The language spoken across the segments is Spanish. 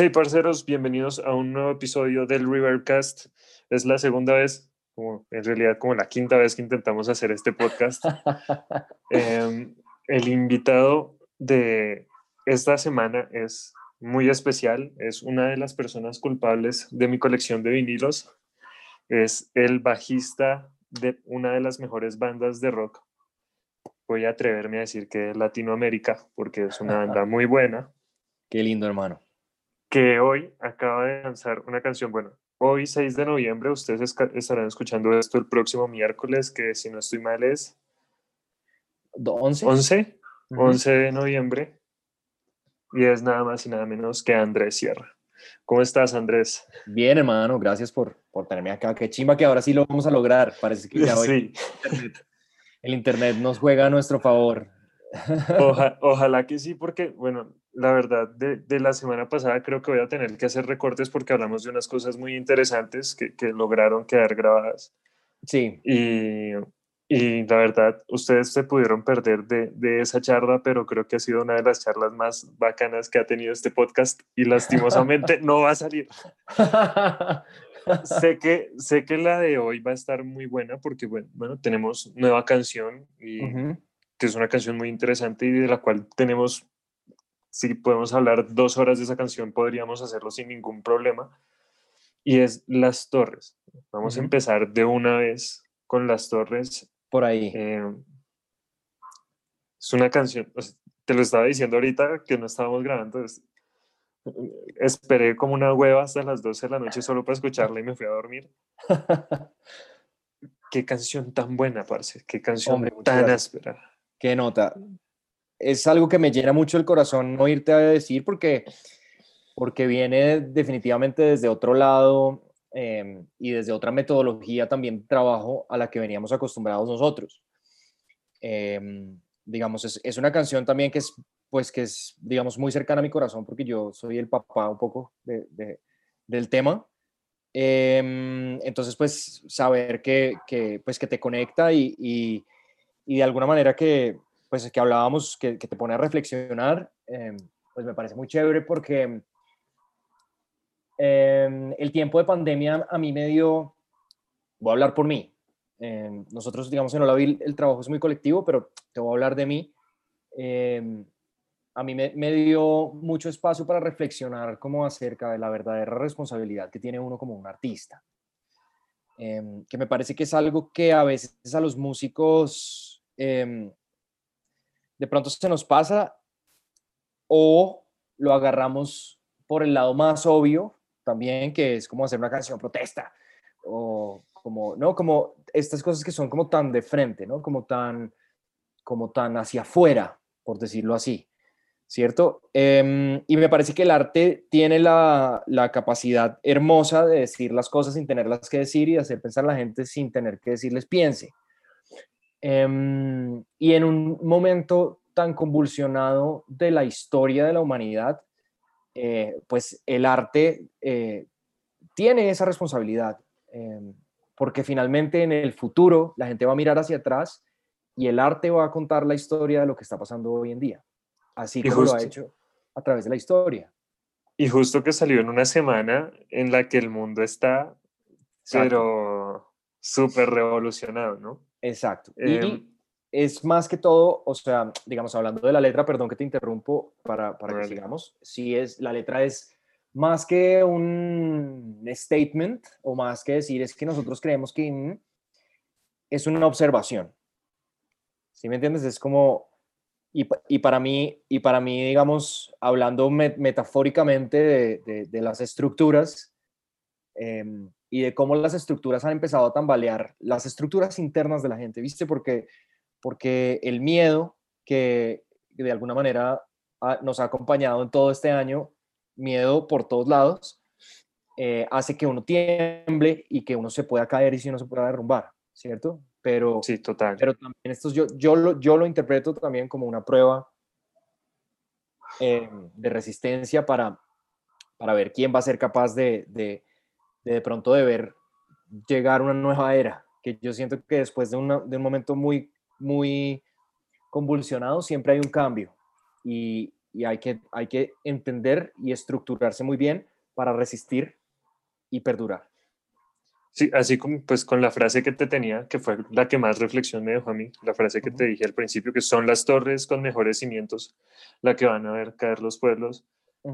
Hey parceros, bienvenidos a un nuevo episodio del Rivercast. Es la segunda vez, como en realidad como la quinta vez que intentamos hacer este podcast. Em, el invitado de esta semana es muy especial, es una de las personas culpables de mi colección de vinilos. Es el bajista de una de las mejores bandas de rock. Voy a atreverme a decir que Latinoamérica, porque es una banda muy buena. Qué lindo, hermano. Que hoy acaba de lanzar una canción, bueno, hoy 6 de noviembre, ustedes estarán escuchando esto el próximo miércoles, que si no estoy mal es... 11. 11, 11 de noviembre. Y es nada más y nada menos que Andrés Sierra. ¿Cómo estás, Andrés? Bien, hermano, gracias por, por tenerme acá. Qué chimba que ahora sí lo vamos a lograr. Parece que ya hoy el, internet, nos juega a nuestro favor. ojalá que sí, porque, bueno, la verdad, de, de, la semana pasada creo que voy a tener que hacer recortes porque hablamos de unas cosas muy interesantes que, que lograron quedar grabadas. Sí. Y, y la verdad, ustedes se pudieron perder de, de, esa charla, pero creo que ha sido una de las charlas más bacanas que ha tenido este podcast y lastimosamente no va a salir. sé, que, sé que la de hoy va a estar muy buena porque, bueno, bueno tenemos nueva canción y que es una canción muy interesante y de la cual tenemos, si podemos hablar dos horas de esa canción, podríamos hacerlo sin ningún problema. Y es Las Torres. Vamos a empezar de una vez con Las Torres por ahí. Eh, es una canción, te lo estaba diciendo ahorita que no estábamos grabando, esperé como una hueva hasta las 12 de la noche solo para escucharla y me fui a dormir. Qué canción tan buena, parce, qué canción tan áspera. Qué nota. Es algo que me llena mucho el corazón oírte decir porque, porque viene definitivamente desde otro lado Em, y desde otra metodología también trabajo a la que veníamos acostumbrados nosotros. Em, digamos, es, es, una canción también que es, pues, que es, digamos, muy cercana a mi corazón porque yo soy el papá un poco de, del tema. Em, entonces, pues, saber que, que, pues, que te conecta y, y, de alguna manera que, pues, que hablábamos, que, te pone a reflexionar, pues me parece muy chévere porque Em, el tiempo de pandemia a mí me dio, voy a hablar por mí. Em, nosotros, digamos, en Olavil el trabajo es muy colectivo, pero te voy a hablar de mí. Em, a mí me, me, dio mucho espacio para reflexionar como acerca de la verdadera responsabilidad que tiene uno como un artista. que me parece que es algo que a veces a los músicos de pronto se nos pasa o lo agarramos por el lado más obvio también, que es como hacer una canción protesta, o como, ¿no? Como estas cosas que son como tan de frente, ¿no? Como tan, como tan hacia afuera, por decirlo así, ¿cierto? Em, y me parece que el arte tiene la, la, capacidad hermosa de decir las cosas sin tenerlas que decir y hacer pensar a la gente sin tener que decirles piense. Em, y en un momento tan convulsionado de la historia de la humanidad, eh, pues el arte eh, tiene esa responsabilidad, em, porque finalmente en el futuro la gente va a mirar hacia atrás y el arte va a contar la historia de lo que está pasando hoy en día, así como lo ha hecho a través de la historia. Y justo que salió en una semana en la que el mundo está, pero súper revolucionado, ¿no? Exacto. y, em, es más que todo, o sea, digamos, hablando de la letra, perdón que te interrumpo para, para que sigamos, si es, la letra es más que un statement o más que decir, es que nosotros creemos que es una observación. ¿Sí me entiendes? Es como, y, y para mí, y para mí, digamos, hablando metafóricamente de, de, las estructuras em, y de cómo las estructuras han empezado a tambalear, las estructuras internas de la gente, ¿viste? Porque porque el miedo que de alguna manera nos ha acompañado en todo este año, miedo por todos lados, eh, hace que uno tiemble y que uno se pueda caer y si uno se pueda derrumbar, ¿cierto? Pero, sí, total. Pero también esto yo, yo, lo, yo lo interpreto también como una prueba eh, de resistencia para, para ver quién va a ser capaz de de, de, pronto de ver llegar una nueva era, que yo siento que después de, de un momento muy muy convulsionado, siempre hay un cambio. Y, y hay que, hay que entender y estructurarse muy bien para resistir y perdurar. Sí, así como pues con la frase que te tenía, que fue la que más reflexión me dejó a mí, la frase que te dije al principio, que son las torres con mejores cimientos, la que van a ver caer los pueblos.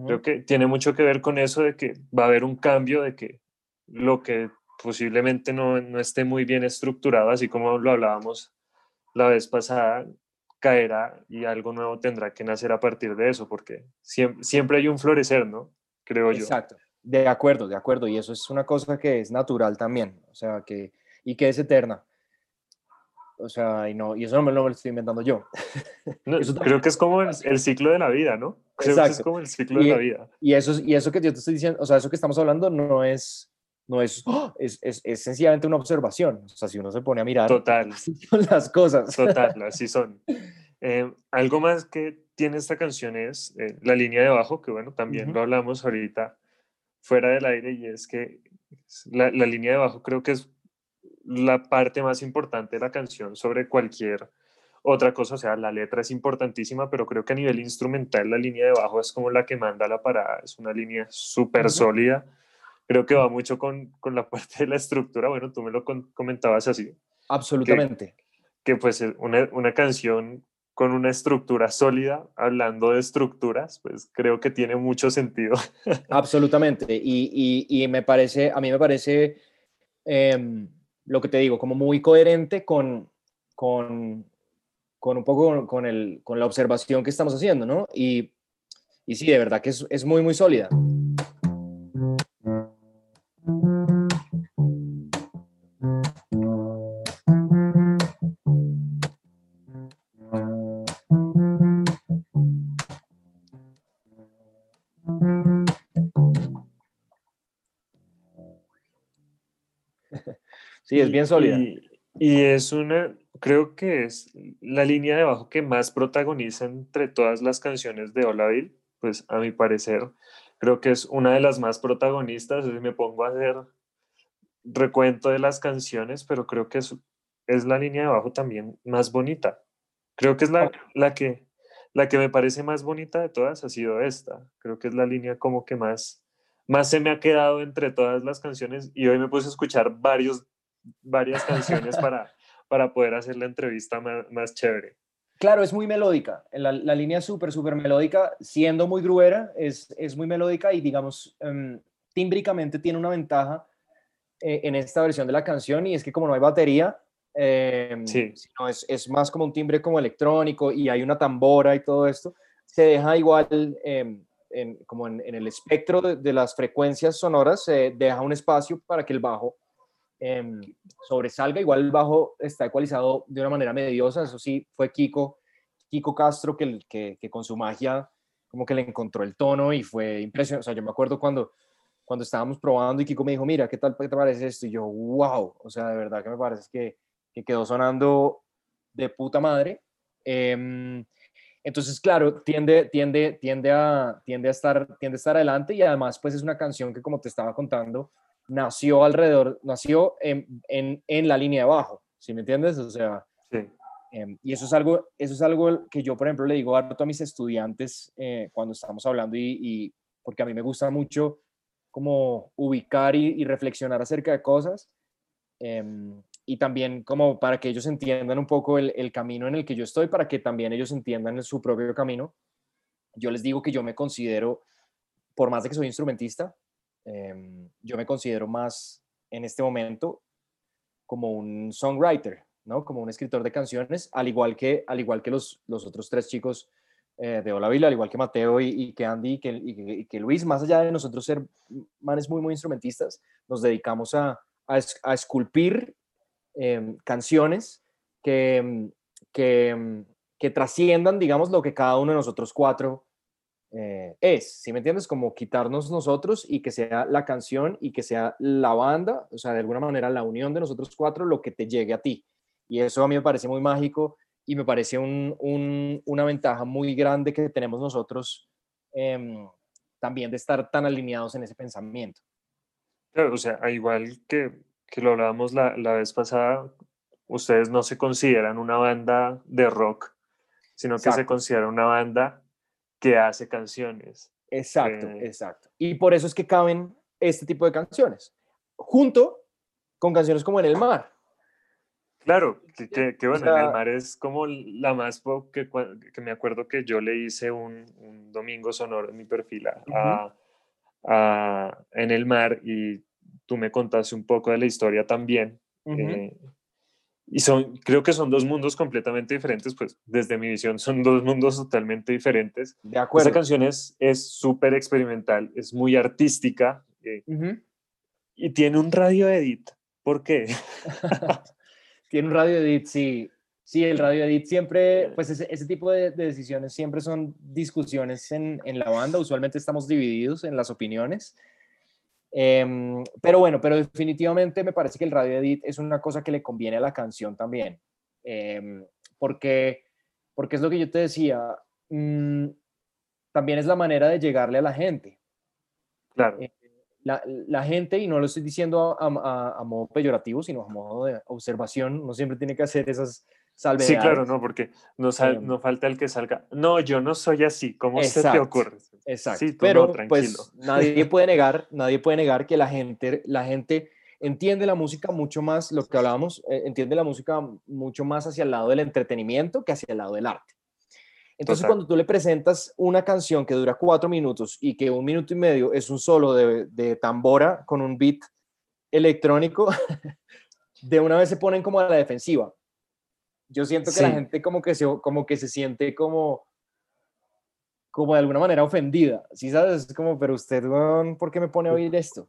Creo que tiene mucho que ver con eso de que va a haber un cambio, de que lo que posiblemente no, no esté muy bien estructurado, así como lo hablábamos la vez pasada, caerá y algo nuevo tendrá que nacer a partir de eso, porque siempre, siempre hay un florecer, ¿no? Creo yo. Exacto. De acuerdo, de acuerdo. Y eso es una cosa que es natural también, o sea, que, y que es eterna. O sea, y, no, y eso no me, lo estoy inventando yo. creo que es como el, ciclo de la vida, ¿no? Creo que es como el ciclo de la vida. Y eso, y eso que yo te estoy diciendo, o sea, eso que estamos hablando no es, no es, ¡oh! es, es, es, sencillamente una observación. O sea, si uno se pone a mirar Total. las cosas. Total, así son. Eh, algo más que tiene esta canción es eh, la línea de bajo, que bueno, también lo hablamos ahorita fuera del aire, y es que la, la línea de bajo creo que es la parte más importante de la canción sobre cualquier otra cosa, o sea, la letra es importantísima, pero creo que a nivel instrumental la línea de bajo es como la que manda la parada, es una línea súper sólida, creo que va mucho con, con, la parte de la estructura, bueno, tú me lo comentabas así. Absolutamente. Que, pues una, una canción con una estructura sólida, hablando de estructuras, pues creo que tiene mucho sentido. Absolutamente, y, y, y me parece, a mí me parece... Eh, lo que te digo, como muy coherente con, con, con un poco con, el, con la observación que estamos haciendo, ¿no? Y, y sí, de verdad que es, es muy, muy sólida. Sí, es bien sólida. Y, es una, creo que es la línea de bajo que más protagoniza entre todas las canciones de Olaville, pues a mi parecer, creo que es una de las más protagonistas. Me pongo a hacer recuento de las canciones, pero creo que es, es la línea de bajo también más bonita. Creo que es la, la, que, la que me parece más bonita de todas ha sido esta. Creo que es la línea como que más, más se me ha quedado entre todas las canciones y hoy me puse a escuchar varios varias canciones para, para poder hacer la entrevista más, chévere. Claro, es muy melódica. La, la línea es súper, súper melódica, siendo muy gruera, es, es muy melódica y digamos, um, tímbricamente tiene una ventaja eh, en esta versión de la canción y es que como no hay batería, eh, sí. sino es, es, más como un timbre como electrónico y hay una tambora y todo esto, se deja igual em, en, como en, en, el espectro de, de, las frecuencias sonoras, se deja un espacio para que el bajo Em, sobresalga. Igual el bajo está ecualizado de una manera mediosa, eso sí, fue Kiko, Kiko Castro que, que, con su magia como que le encontró el tono y fue impresionante. O sea, yo me acuerdo cuando, cuando estábamos probando y Kiko me dijo, mira, ¿qué tal te parece esto? Y yo, wow, o sea, de verdad que me parece que, que quedó sonando de puta madre. Eh, entonces, claro, tiende, tiende, tiende, a, tiende, a estar, tiende a estar adelante y además, pues es una canción que, como te estaba contando, nació alrededor, nació en, en, en la línea de abajo, ¿sí me entiendes? O sea, sí. eh, y eso es, algo, eso es algo que yo, por ejemplo, le digo a mis estudiantes eh, cuando estamos hablando y, y, porque a mí me gusta mucho como ubicar y, y reflexionar acerca de cosas eh, y también como para que ellos entiendan un poco el, el camino en el que yo estoy, para que también ellos entiendan su propio camino. Yo les digo que yo me considero, por más de que soy instrumentista, Em, yo me considero más en este momento como un songwriter, ¿no? Como un escritor de canciones, al igual que, al igual que los, los otros tres chicos eh, de Hola Vila, al igual que Mateo y, que Andy y que, y, que, Luis, más allá de nosotros ser manes muy, muy instrumentistas, nos dedicamos a, a, esculpir em, canciones que, em, que, que trasciendan, digamos, lo que cada uno de nosotros cuatro eh, es, si me entiendes? Como quitarnos nosotros y que sea la canción y que sea la banda, o sea, de alguna manera la unión de nosotros cuatro, lo que te llegue a ti. Y eso a mí me parece muy mágico y me parece un, un, una ventaja muy grande que tenemos nosotros eh, también de estar tan alineados en ese pensamiento. Claro, o sea, igual que, que lo hablábamos la, la vez pasada, ustedes no se consideran una banda de rock, sino que se consideran una banda que hace canciones. Exacto, Eh, exacto. Y por eso es que caben este tipo de canciones, junto con canciones como En el Mar. Claro, que, que- que bueno, en sea- el mar es como la más pop que, que me acuerdo que yo le hice un, un domingo sonoro en mi perfil a, a- a- en el mar y tú me contaste un poco de la historia también. Eh, y son, creo que son dos mundos completamente diferentes, pues desde mi visión son dos mundos totalmente diferentes. de acuerdo. Esta canción es es súper experimental, es muy artística eh, Ujú. y tiene un radio edit. ¿Por qué? Tiene un radio edit, sí. Sí, el radio edit siempre, pues ese, ese tipo de, de decisiones siempre son discusiones en, en la banda. Usualmente estamos divididos en las opiniones. Em, pero bueno, pero definitivamente me parece que el radio edit es una cosa que le conviene a la canción también. Em, porque, porque es lo que yo te decía, mm, también es la manera de llegarle a la gente Claro. Eh, la, la gente, y no lo estoy diciendo a, a- a modo peyorativo, sino a modo de observación, no siempre tiene que hacer esas Sí, claro, no, porque Em, no falta el que salga. No, yo no soy así. ¿Cómo se te ocurre? Exacto. Sí, tú Pero no, tranquilo. pues nadie puede negar, nadie puede negar que la gente, la gente entiende la música mucho más, lo que hablábamos, eh, entiende la música mucho más hacia el lado del entretenimiento que hacia el lado del arte. Entonces, Total. cuando tú le presentas una canción que dura cuatro minutos y que un minuto y medio es un solo de, de tambora con un beat electrónico, de una vez se ponen como a la defensiva. Yo siento que la gente como que se, como que se siente como, como de alguna manera ofendida. ¿Sí sabes? Es como, pero usted, ¿por qué me pone a oír esto?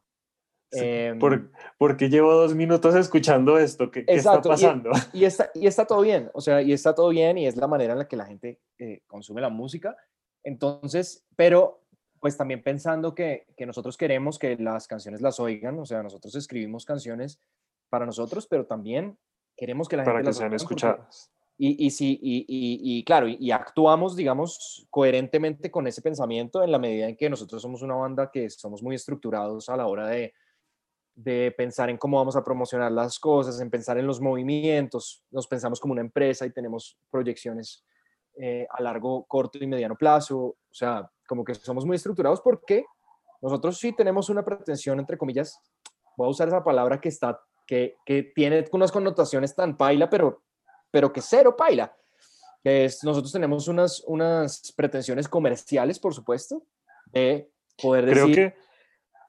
Sí, Em, ¿Por, porque llevo dos minutos escuchando esto? ¿Qué, qué está y- pasando? y está, y está todo bien, o sea, y está todo bien y es la manera en la que la gente eh, consume la música. Entonces, pero pues también pensando que, que nosotros queremos que las canciones las oigan, o sea, nosotros escribimos canciones para nosotros, pero también queremos que la Para gente que las sean escuchadas. Y, y, sí, y, y- y claro, y, y actuamos, digamos, coherentemente con ese pensamiento en la medida en que nosotros somos una banda que somos muy estructurados a la hora de, de pensar en cómo vamos a promocionar las cosas, en pensar en los movimientos. Nos pensamos como una empresa y tenemos proyecciones eh, a largo, corto y mediano plazo. O sea, como que somos muy estructurados porque nosotros sí tenemos una pretensión, entre comillas, voy a usar esa palabra que está, que, que tiene unas connotaciones tan paila, pero, pero que cero paila. Que es, nosotros tenemos unas, unas pretensiones comerciales, por supuesto, de poder Creo decir,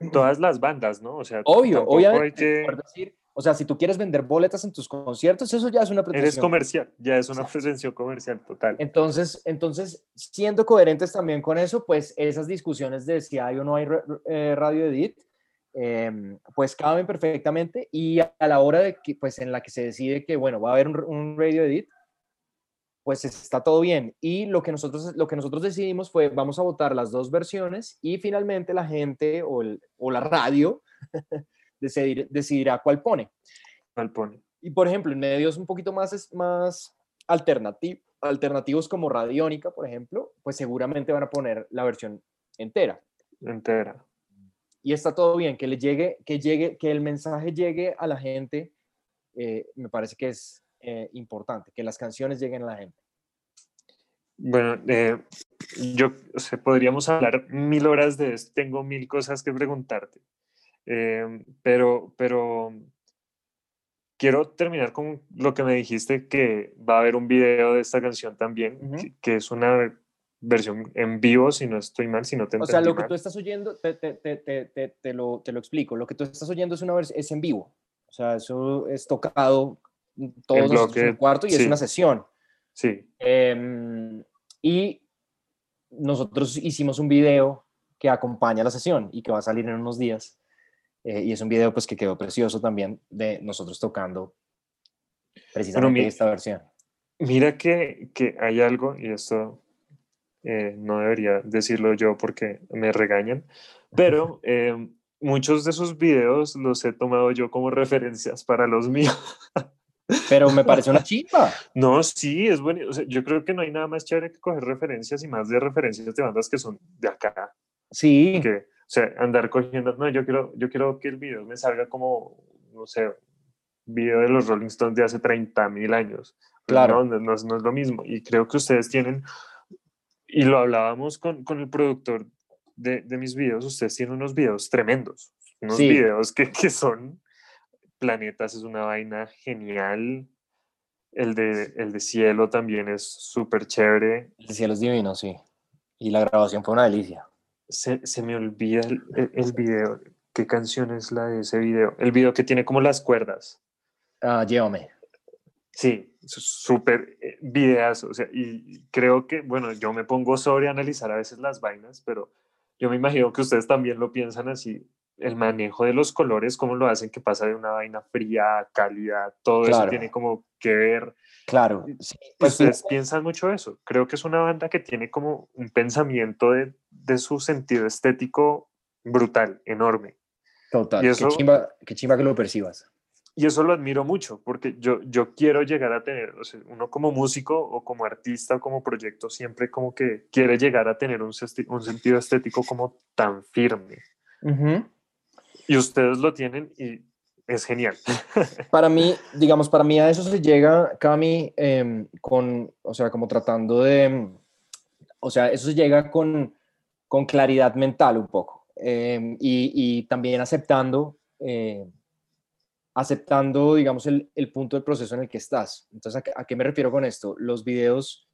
que todas las bandas, ¿no? O sea, obvio, obviamente, poder decir, o sea, si tú quieres vender boletas en tus conciertos, eso ya es una pretensión. Eres comercial, ya es una Exacto. pretensión comercial total. Entonces, entonces, siendo coherentes también con eso, pues esas discusiones de si hay o no hay eh, radio edit, em, pues caben perfectamente y a, la hora de que, pues en la que se decide que, bueno, va a haber un, un radio edit, pues está todo bien. Y lo que nosotros, lo que nosotros decidimos fue, vamos a votar las dos versiones y finalmente la gente o, el- o la radio decidir- decidirá cuál pone. Mal pone. Y por ejemplo, en medios un poquito más, es- más alternati- alternativos como Radiónica, por ejemplo, pues seguramente van a poner la versión entera. Entera. Y está todo bien, que le llegue, que llegue, que el mensaje llegue a la gente, eh, me parece que es eh, importante, que las canciones lleguen a la gente. Bueno, eh, yo, o sea, podríamos hablar mil horas de esto. Tengo mil cosas que preguntarte. Eh, pero, pero quiero terminar con lo que me dijiste, que va a haber un video de esta canción también, Ujú. que, que es una versión en vivo, si no estoy mal, si no te O sea, lo que mal. tú estás oyendo, te, te- te- lo, te lo explico, lo que tú estás oyendo es, una es en vivo. O sea, eso es tocado todos nosotros en bloque, el cuarto y es sí. una sesión. Sí, Em, y nosotros hicimos un video que acompaña la sesión y que va a salir en unos días. Eh, y es un video pues que quedó precioso también de nosotros tocando precisamente mi- esta versión. Mira que, que hay algo, y esto eh, no debería decirlo yo porque me regañan, pero eh, muchos de esos videos los he tomado yo como referencias para los míos. Pero me parece una chimba. No, sí, es bueno. o sea, yo creo que no hay nada más chévere que coger referencias y más de referencias de bandas que son de acá. Sí, Que, o sea, andar cogiendo, no, yo quiero, yo quiero que el video me salga como, no sé, video de los Rolling Stones de hace 30 mil años. Claro. No, no, no es- no es lo mismo. Y creo que ustedes tienen y lo hablábamos con, con el productor de, de, mis videos, ustedes tienen unos videos tremendos, unos videos que, que son planetas, es una vaina genial. El de, el de cielo también es súper chévere. El cielo es divino, sí. Y la grabación fue una delicia. Se, se me olvida el, el, video. ¿Qué canción es la de ese video? El video que tiene como las cuerdas. Ah, llévame. Sí, súper eh, videas, o sea, y creo que, bueno, yo me pongo sobre analizar a veces las vainas, pero yo me imagino que ustedes también lo piensan así, el manejo de los colores, cómo lo hacen que pasa de una vaina fría, cálida, todo eso tiene como que ver. Claro. Sí, pues ustedes piensan mucho eso. Creo que es una banda que tiene como un pensamiento de, de su sentido estético brutal, enorme. Total. Y eso, qué, chimba, qué chimba que lo percibas. Y eso lo admiro mucho, porque yo, yo quiero llegar a tener, o sea, uno como músico o como artista o como proyecto, siempre como que quiere llegar a tener un, un sentido estético como tan firme. Y ustedes lo tienen y es genial. Para mí, digamos, para mí a eso se llega, Cami, eh, con, o sea, como tratando de, o sea, eso se llega con, con claridad mental un poco eh, y, y, también aceptando. Eh, aceptando, digamos, el, el, punto del proceso en el que estás. Entonces, ¿a, qué me refiero con esto? Los videos,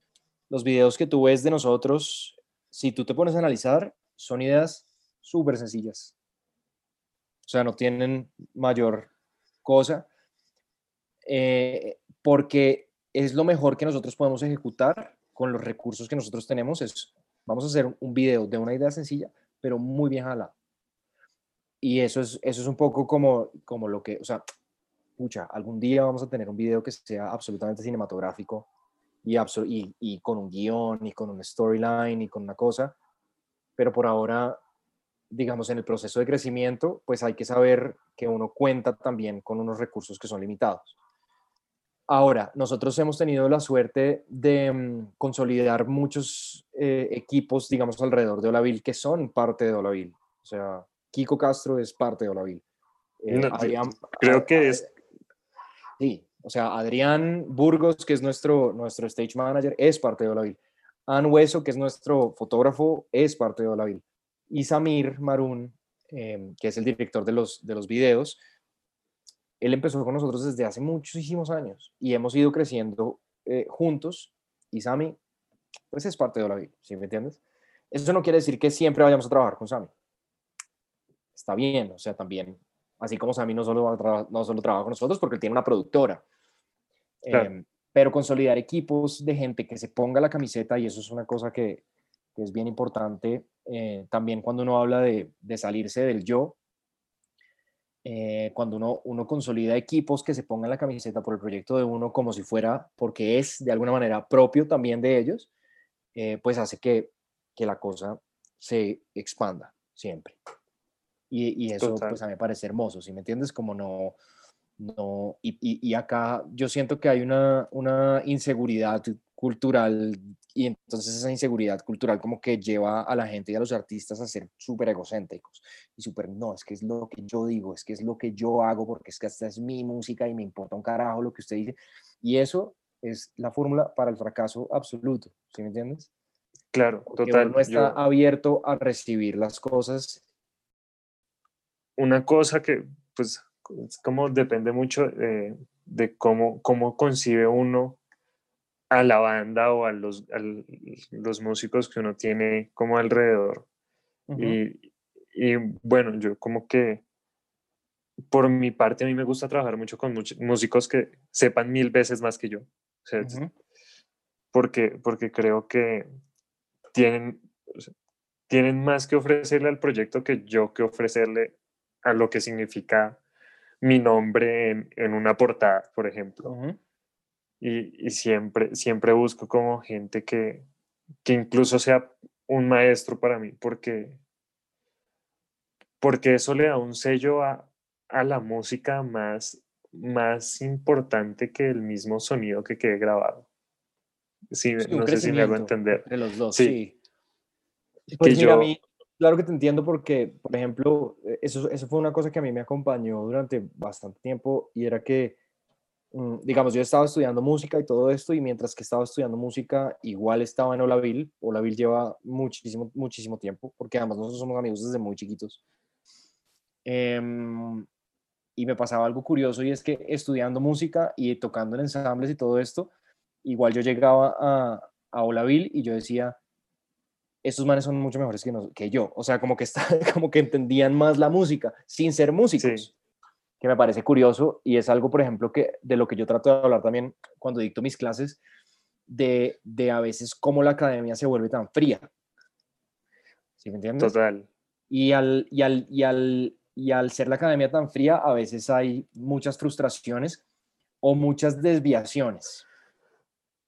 los videos que tú ves de nosotros, si tú te pones a analizar, son ideas súper sencillas. O sea, no tienen mayor cosa, eh, porque es lo mejor que nosotros podemos ejecutar con los recursos que nosotros tenemos. Es, vamos a hacer un video de una idea sencilla, pero muy bien jalada y eso es, eso es un poco como, como lo que, o sea, pucha, algún día vamos a tener un video que sea absolutamente cinematográfico y, y, y con un guion y con un storyline y con una cosa, pero por ahora, digamos, en el proceso de crecimiento, pues hay que saber que uno cuenta también con unos recursos que son limitados. Ahora, nosotros hemos tenido la suerte de mm, consolidar muchos eh, equipos, digamos, alrededor de Olaville que son parte de Olaville. O sea, Kiko Castro es parte de Olavil. Eh, creo que es... Sí, o sea, Adrián Burgos, que es nuestro, nuestro stage manager, es parte de Olavil. Ann Hueso, que es nuestro fotógrafo, es parte de Olavil. Y Samir Marún, em, que es el director de los, de los videos, él empezó con nosotros desde hace muchísimos años y hemos ido creciendo eh, juntos. Y Sami, pues es parte de Olavil, ¿sí me entiendes? Eso no quiere decir que siempre vayamos a trabajar con Sami está bien, o sea, también, así como Sammy no solo, no solo trabaja con nosotros porque él tiene una productora, em, pero consolidar equipos de gente que se ponga la camiseta, y eso es una cosa que, que es bien importante, eh, también cuando uno habla de, de salirse del yo, eh, cuando uno, uno consolida equipos que se pongan la camiseta por el proyecto de uno como si fuera, porque es de alguna manera propio también de ellos, eh, pues hace que, que la cosa se expanda siempre. Y, eso pues a mí me parece hermoso, ¿sí me entiendes? Como no, no, y, y, acá yo siento que hay una, una inseguridad cultural y entonces esa inseguridad cultural como que lleva a la gente y a los artistas a ser súper egocéntricos y súper, no, es que es lo que yo digo, es que es lo que yo hago porque es que esta es mi música y me importa un carajo lo que usted dice. Y eso es la fórmula para el fracaso absoluto, ¿sí me entiendes? Claro, total. no está abierto a recibir las cosas una cosa que, pues, como depende mucho de cómo, cómo concibe uno a la banda o a los, los músicos que uno tiene como alrededor. y, y, bueno, yo como que, por mi parte, a mí me gusta trabajar mucho con músicos que sepan mil veces más que yo. porque, porque creo que tienen, tienen más que ofrecerle al proyecto que yo que ofrecerle a lo que significa mi nombre en, una portada, por ejemplo. y, siempre, siempre busco como gente que, que incluso sea un maestro para mí, porque, porque eso le da un sello a, a la música más, más importante que el mismo sonido que quede grabado. Sí, no sé si me hago entender. De los dos, sí. Pues a mí, Claro que te entiendo porque, por ejemplo, eh, eso, eso fue una cosa que a mí me acompañó durante bastante tiempo y era que mm, digamos, yo estaba estudiando música y todo esto, y mientras que estaba estudiando música, igual estaba en Olaville. Olaville lleva muchísimo, muchísimo tiempo, porque además nosotros somos amigos desde muy chiquitos. Em, y me pasaba algo curioso y es que estudiando música y tocando en ensambles y todo esto, igual yo llegaba a, a Olaville y yo decía, estos manes son mucho mejores que, que yo. O sea, como que, está, como que entendían más la música sin ser músicos. Que me parece curioso y es algo, por ejemplo, que de lo que yo trato de hablar también cuando dicto mis clases, de, de a veces cómo la academia se vuelve tan fría. ¿Sí me entiendes? Total. Y al, y al, y al, y al ser la academia tan fría, a veces hay muchas frustraciones o muchas desviaciones.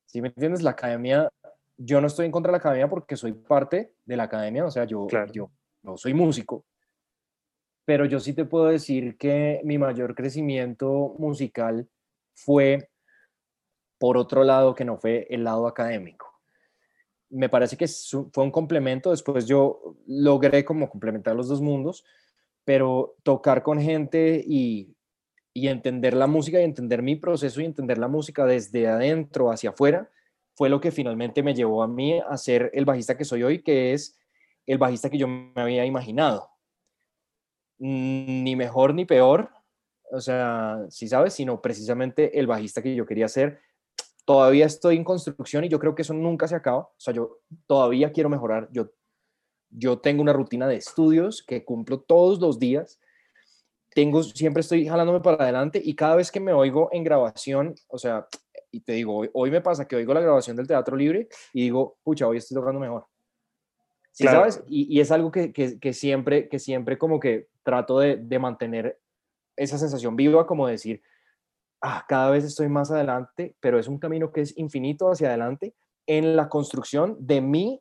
¿Sí me entiendes? La academia yo no estoy en contra de la academia porque soy parte de la academia, o sea, yo, yo no soy músico, pero yo sí te puedo decir que mi mayor crecimiento musical fue por otro lado que no fue el lado académico. Me parece que fue un complemento, después yo logré como complementar los dos mundos, pero tocar con gente y, y entender la música y entender mi proceso y entender la música desde adentro hacia afuera, fue lo que finalmente me llevó a mí a ser el bajista que soy hoy, que es el bajista que yo me había imaginado. Ni mejor ni peor, o sea, si sabes, sino precisamente el bajista que yo quería ser. Todavía estoy en construcción y yo creo que eso nunca se acaba. O sea, yo todavía quiero mejorar. Yo, yo tengo una rutina de estudios que cumplo todos los días. Tengo, siempre estoy jalándome para adelante y cada vez que me oigo en grabación, o sea, y te digo, hoy, me pasa que oigo la grabación del Teatro Libre y digo, pucha, hoy estoy tocando mejor. ¿Sí sabes? Y, es algo que, que, siempre, que siempre como que trato de, de, mantener esa sensación viva, como decir, ah, cada vez estoy más adelante, pero es un camino que es infinito hacia adelante en la construcción de mi,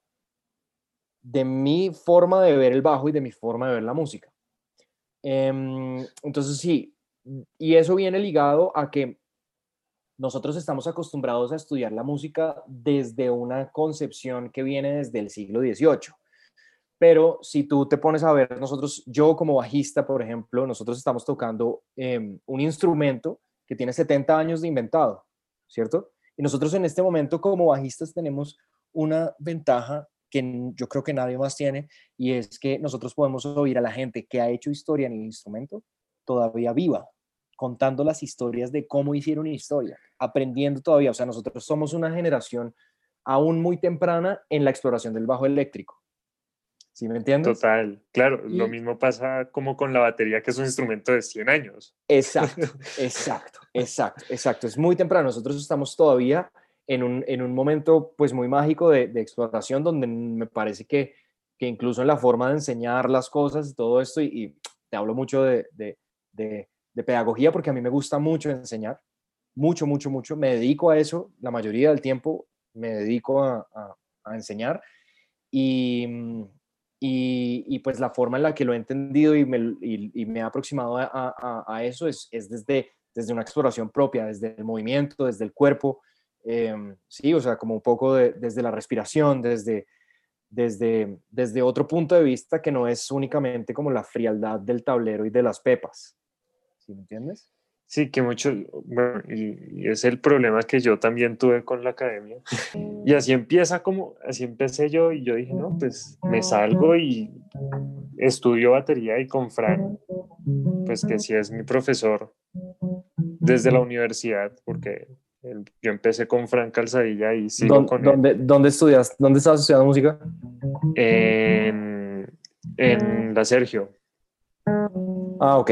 de mi forma de ver el bajo y de mi forma de ver la música. Em, entonces sí, y eso viene ligado a que nosotros estamos acostumbrados a estudiar la música desde una concepción que viene desde el siglo XVIII. Pero si tú te pones a ver, nosotros, yo como bajista, por ejemplo, nosotros estamos tocando em, un instrumento que tiene 70 años de inventado, ¿cierto? Y nosotros en este momento como bajistas tenemos una ventaja que yo creo que nadie más tiene, y es que nosotros podemos oír a la gente que ha hecho historia en el instrumento todavía viva, contando las historias de cómo hicieron historia, aprendiendo todavía. O sea, nosotros somos una generación aún muy temprana en la exploración del bajo eléctrico. ¿Sí me entiendes? Total, claro, lo mismo pasa como con la batería, que es un instrumento de 100 años. Exacto, exacto, exacto, exacto. Es muy temprano, nosotros estamos todavía en un, en un momento pues muy mágico de, de exploración donde me parece que, que, incluso en la forma de enseñar las cosas y todo esto, y, y te hablo mucho de, de, de pedagogía porque a mí me gusta mucho enseñar, mucho, mucho, mucho. Me dedico a eso, la mayoría del tiempo me dedico a, enseñar y, y, pues la forma en la que lo he entendido y me, y, me he aproximado a, eso es, es, desde, desde una exploración propia, desde el movimiento, desde el cuerpo, em, sí, o sea, como un poco desde la respiración, desde, desde, desde otro punto de vista que no es únicamente como la frialdad del tablero y de las pepas. ¿Sí me entiendes? Sí, que mucho, bueno, y, es el problema que yo también tuve con la academia. Y así empieza como, así empecé yo y yo dije, no, pues me salgo y estudio batería y con Fran, pues que sí es mi profesor desde la universidad, porque yo empecé con Fran Calzadilla y sigo ¿Dónde, con ¿dónde, ¿Dónde estudias? ¿Dónde estabas estudiando música? En, en la Sergio. Ah, ok.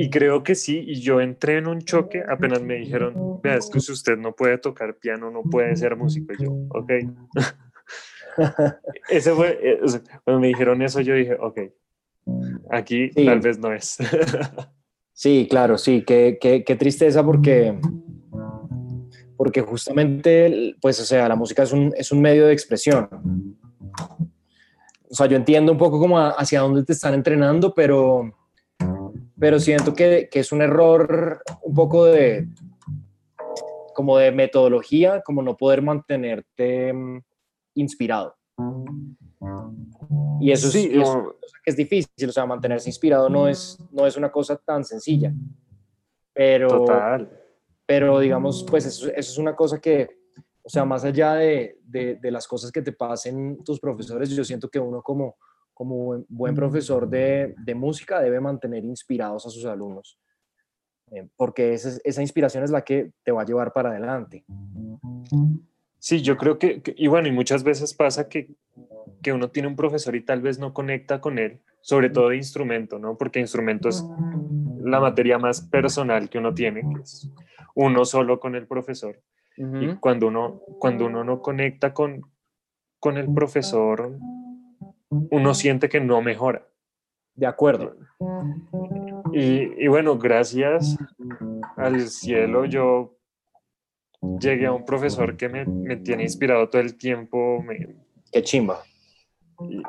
Y creo que sí, y yo entré en un choque, apenas me dijeron, vea, es que si usted no puede tocar piano, no puede ser músico. Y yo, ok. Ese fue, eh, cuando me dijeron eso, yo dije, ok, aquí tal vez no es. sí, claro, sí, qué, qué, qué, tristeza porque, porque justamente, pues, o sea, la música es un, es un medio de expresión. O sea, yo entiendo un poco como hacia dónde te están entrenando, pero pero siento que, que, es un error un poco de como de metodología, como no poder mantenerte mm, inspirado. Y eso sí, es, es, difícil, o sea, mantenerse inspirado no es, no es una cosa tan sencilla. Pero, Total. pero digamos, pues eso, eso es una cosa que, o sea, más allá de, de, de las cosas que te pasen tus profesores, yo siento que uno como, como buen- profesor de, de música debe mantener inspirados a sus alumnos, eh, porque esa, esa inspiración es la que te va a llevar para adelante. Sí, yo creo que, que- y bueno, y muchas veces pasa que, que uno tiene un profesor y tal vez no conecta con él, sobre todo de instrumento, ¿no? Porque instrumento es la materia más personal que uno tiene, que es uno solo con el profesor. Y cuando uno, cuando uno no conecta con, con el profesor, uno siente que no mejora. De acuerdo. Y, y bueno, gracias al cielo yo llegué a un profesor que me, me tiene inspirado todo el tiempo. me- Qué chimba. y,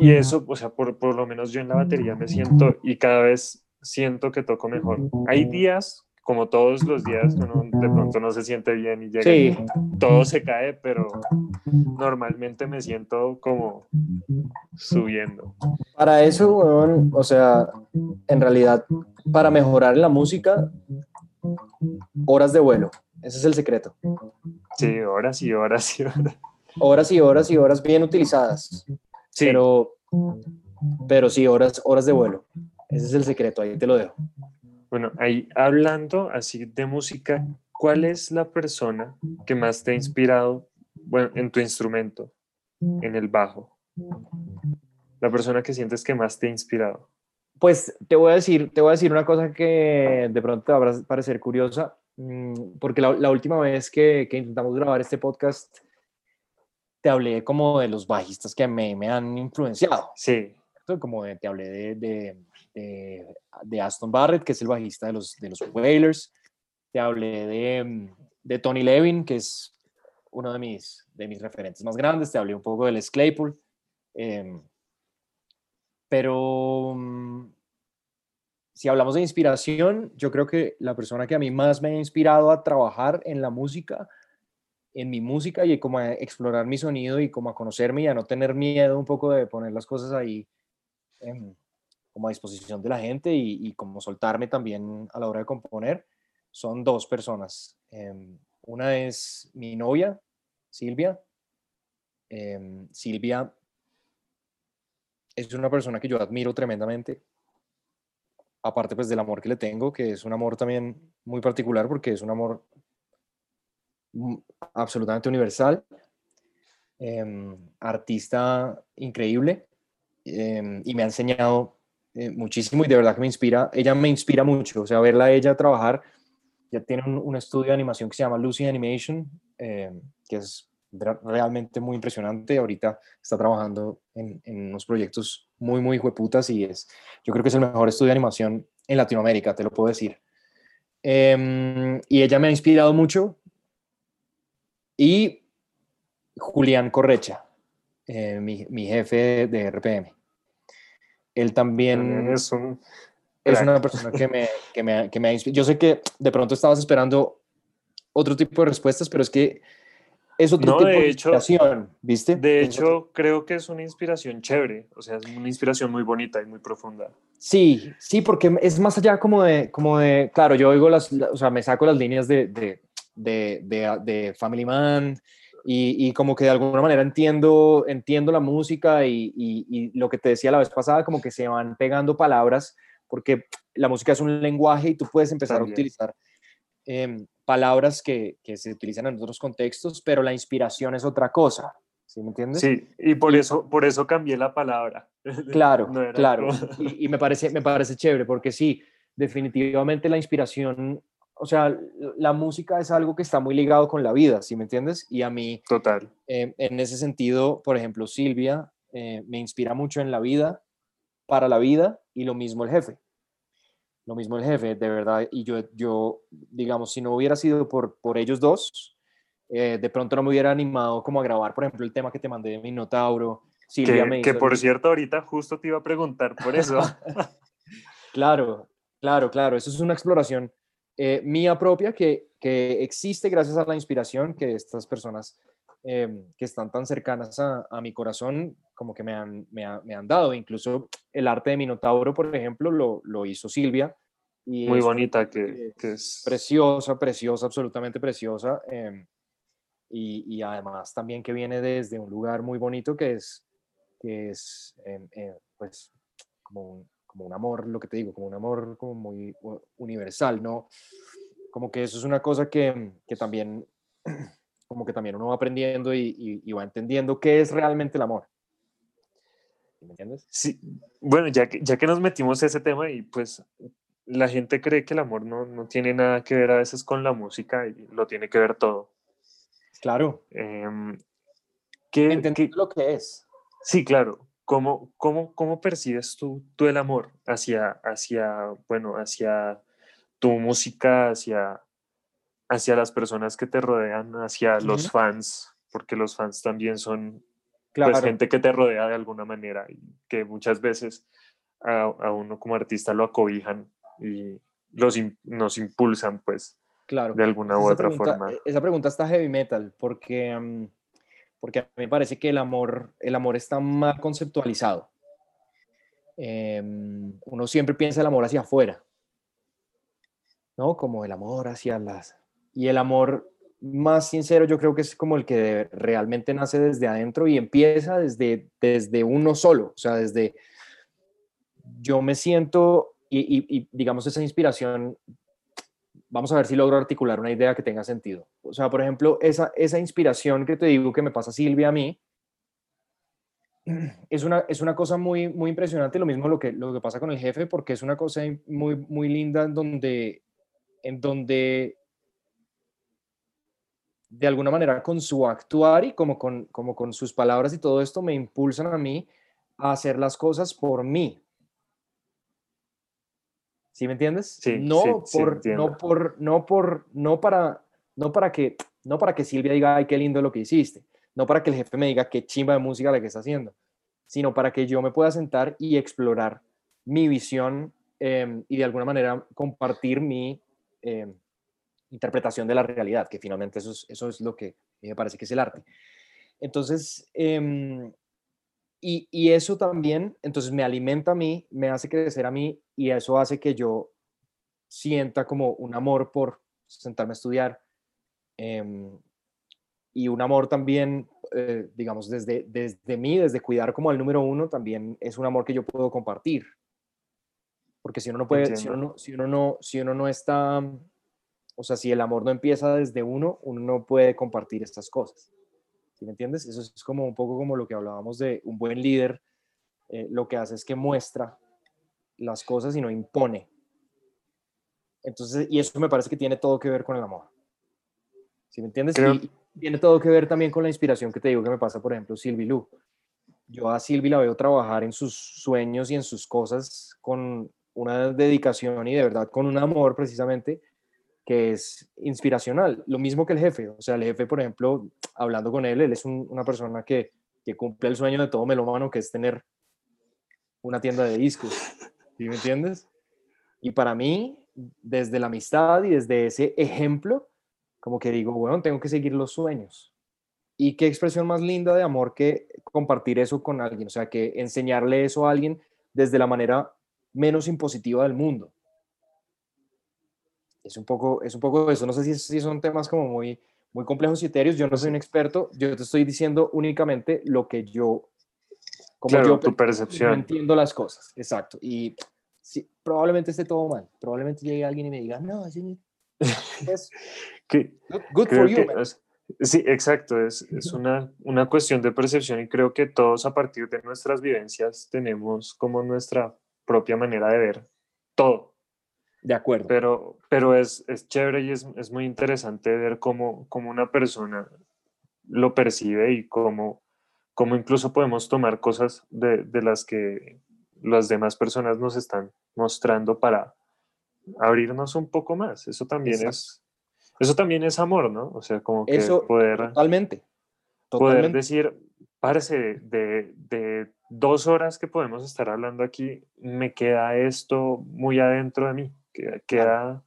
y eso, o sea, por, por lo menos yo en la batería me siento y cada vez siento que toco mejor. Hay días, como todos los días, uno de pronto no se siente bien y llega Sí, y todo se cae, pero normalmente me siento como subiendo. para eso, weón, o sea, en realidad, para mejorar en la música, horas de vuelo. Ese es el secreto. Sí, horas y horas y horas. Horas y horas y horas bien utilizadas. Sí, Pero, pero sí, horas, horas de vuelo. Ese es el secreto, ahí te lo dejo. Bueno, ahí hablando así de música, ¿cuál es la persona que más te ha inspirado, bueno, en tu instrumento, en el bajo? La persona que sientes que más te ha inspirado. Pues te voy a decir, te voy a decir una cosa que de pronto te va a parecer curiosa, mm, porque la, la última vez que, que intentamos grabar este podcast, te hablé como de los bajistas que me, me han influenciado. Sí, Como te hablé de, de, de- Aston Barrett, que es el bajista de los, de los Wailers. Te hablé de, de Tony Levin, que es uno de mis, de mis referentes más grandes. Te hablé un poco del Claypool. em, pero si hablamos de inspiración, yo creo que la persona que a mí más me ha inspirado a trabajar en la música, en mi música y como a explorar mi sonido y como a conocerme y a no tener miedo un poco de poner las cosas ahí como a disposición de la gente y, y como soltarme también a la hora de componer, son dos personas. Em, una es mi novia, Silvia. Em, Silvia es una persona que yo admiro tremendamente. Aparte pues del amor que le tengo, que es un amor también muy particular porque es un amor absolutamente universal. Em, artista increíble em, y me ha enseñado eh, muchísimo y de verdad que me inspira. Ella me inspira mucho, o sea, verla a ella trabajar. Ya tiene un, un estudio de animación que se llama Lucy Animation, em, que es re- realmente muy impresionante. Ahorita está trabajando en, en unos proyectos muy, muy hueputas y es, yo creo que es el mejor estudio de animación en Latinoamérica, te lo puedo decir. Em, y ella me ha inspirado mucho. Y Julián Correcha, eh, mi, mi jefe de RPM. Él también es un... es una persona que me, que me, que me ha inspirado. Yo sé que de pronto estabas esperando otro tipo de respuestas, pero es que es otro No, tipo de de hecho- inspiración, ¿viste? De Es otro- hecho, creo que es una inspiración chévere, o sea, es una inspiración muy bonita y muy profunda. Sí, sí, porque es más allá como de, como de, claro, yo oigo las, la- o sea, me saco las líneas de, de- de Family Man y, y como que de alguna manera entiendo, entiendo la música y, y- y lo que te decía la vez pasada, como que se van pegando palabras, porque la música es un lenguaje y tú puedes empezar También. a utilizar em, palabras que, que se utilizan en otros contextos, pero la inspiración es otra cosa, ¿sí me entiendes? Sí, y por eso, por eso cambié la palabra. Claro, No claro. y me, parece, me parece chévere porque sí, definitivamente la inspiración, o sea, la música es algo que está muy ligado con la vida, ¿sí me entiendes? Y a mí, Total. eh, en ese sentido, por ejemplo, Silvia eh, me inspira mucho en la vida, para la vida, y lo mismo el jefe. Lo mismo el jefe, de verdad. Y yo, yo digamos, si no hubiera sido por, por ellos dos, eh, de pronto no me hubiera animado como a grabar, por ejemplo, el tema que te mandé de Minotauro. Silvia me Que, que hizo por el- cierto, ahorita justo te iba a preguntar por eso. Claro, claro, claro. Eso es una exploración eh, mía propia que, que existe gracias a la inspiración que estas personas eh, que están tan cercanas a, a mi corazón como que me han, me, ha- me han dado. Incluso el arte de Minotauro, por ejemplo, lo, lo hizo Silvia muy bonita, que, es... Preciosa, preciosa, absolutamente preciosa. Em, y, además también que viene desde un lugar muy bonito que es, que es em, eh, pues, como un, como un amor, lo que te digo, como un amor como muy universal, ¿no? Como que eso es una cosa que, que también, como que también uno va aprendiendo y, y, va entendiendo qué es realmente el amor. ¿Me entiendes? Sí, bueno, ya que, ya que nos metimos en ese tema y pues la gente cree que el amor no, no, tiene nada que ver a veces con la música y lo tiene que ver todo. Claro. Eh, ¿qué, lo que es. Sí, claro. ¿Cómo, cómo, cómo percibes tú, tú, el amor hacia, hacia, bueno, hacia tu música, hacia, hacia las personas que te rodean, hacia los fans? Porque los fans también son pues, gente que te rodea de alguna manera y que muchas veces a, a uno como artista lo acobijan y los, nos impulsan, pues, claro. de alguna u otra forma. E, esa pregunta está heavy metal, porque, porque a mí me parece que el amor, el amor está mal conceptualizado. Em, uno siempre piensa el amor hacia afuera, ¿no? Como el amor hacia las... Y el amor más sincero yo creo que es como el que realmente nace desde adentro y empieza desde, desde uno solo, o sea, desde yo me siento y, digamos esa inspiración, vamos a ver si logro articular una idea que tenga sentido. O sea, por ejemplo, esa, inspiración que te digo que me pasa Silvia a mí, es una, es una cosa muy, muy impresionante, lo mismo lo que, lo que pasa con el jefe, porque es una cosa muy, muy linda en donde, en donde de alguna manera con su actuar y como con, como con sus palabras y todo esto me impulsan a mí a hacer las cosas por mí, ¿Sí me entiendes? Sí, no por, no por, no por, no para, no para que, no para que Silvia diga, ay, qué lindo lo que hiciste, no para que el jefe me diga qué chimba de música la que está haciendo, sino para que yo me pueda sentar y explorar mi visión em, y de alguna manera compartir mi em, interpretación de la realidad, que finalmente eso es, eso es lo que me parece que es el arte. Entonces, em, y, eso también, entonces me alimenta a mí, me hace crecer a mí y eso hace que yo sienta como un amor por sentarme a estudiar em, y un amor también, eh, digamos, desde, desde mí, desde cuidar como al número uno, también es un amor que yo puedo compartir. Porque si uno no puede, si uno no, si uno no, si uno no está, o sea, si el amor no empieza desde uno, uno no puede compartir estas cosas. ¿Sí me entiendes? Eso es como un poco como lo que hablábamos de un buen líder, eh, lo que hace es que muestra las cosas y no impone. Entonces, y eso me parece que tiene todo que ver con el amor. ¿Sí me entiendes? Y tiene todo que ver también con la inspiración que te digo que me pasa, por ejemplo, Silvi Lu. Yo a Silvi la veo trabajar en sus sueños y en sus cosas con una dedicación y de verdad con un amor precisamente que es inspiracional. Lo mismo que el jefe. O sea, el jefe, por ejemplo, hablando con él, él es una persona que, que, cumple el sueño de todo melómano, que es tener una tienda de discos. ¿Sí me entiendes? Y para mí, desde la amistad y desde ese ejemplo, como que digo, bueno, tengo que seguir los sueños. Y qué expresión más linda de amor que compartir eso con alguien, o sea, que enseñarle eso a alguien desde la manera menos impositiva del mundo es un poco, es un poco eso. No sé si, si son temas como muy, muy complejos y etéreos. Yo no soy un experto. Yo te estoy diciendo únicamente lo que yo, como yo tu percepción. entiendo las cosas. Exacto. Y sí, probablemente esté todo mal. Probablemente llegue alguien y me diga, no, así es good, for you. sí, exacto. Es, es una, una cuestión de percepción y creo que todos a partir de nuestras vivencias tenemos como nuestra propia manera de ver todo. De acuerdo. Pero, pero es, es chévere y es, es, muy interesante ver cómo, cómo, una persona lo percibe y cómo, cómo incluso podemos tomar cosas de, de, las que las demás personas nos están mostrando para abrirnos un poco más. Eso también es eso también es amor, ¿no? O sea, como que eso, poder totalmente, totalmente. poder decir, parece de, de dos horas que podemos estar hablando aquí, me queda esto muy adentro de mí queda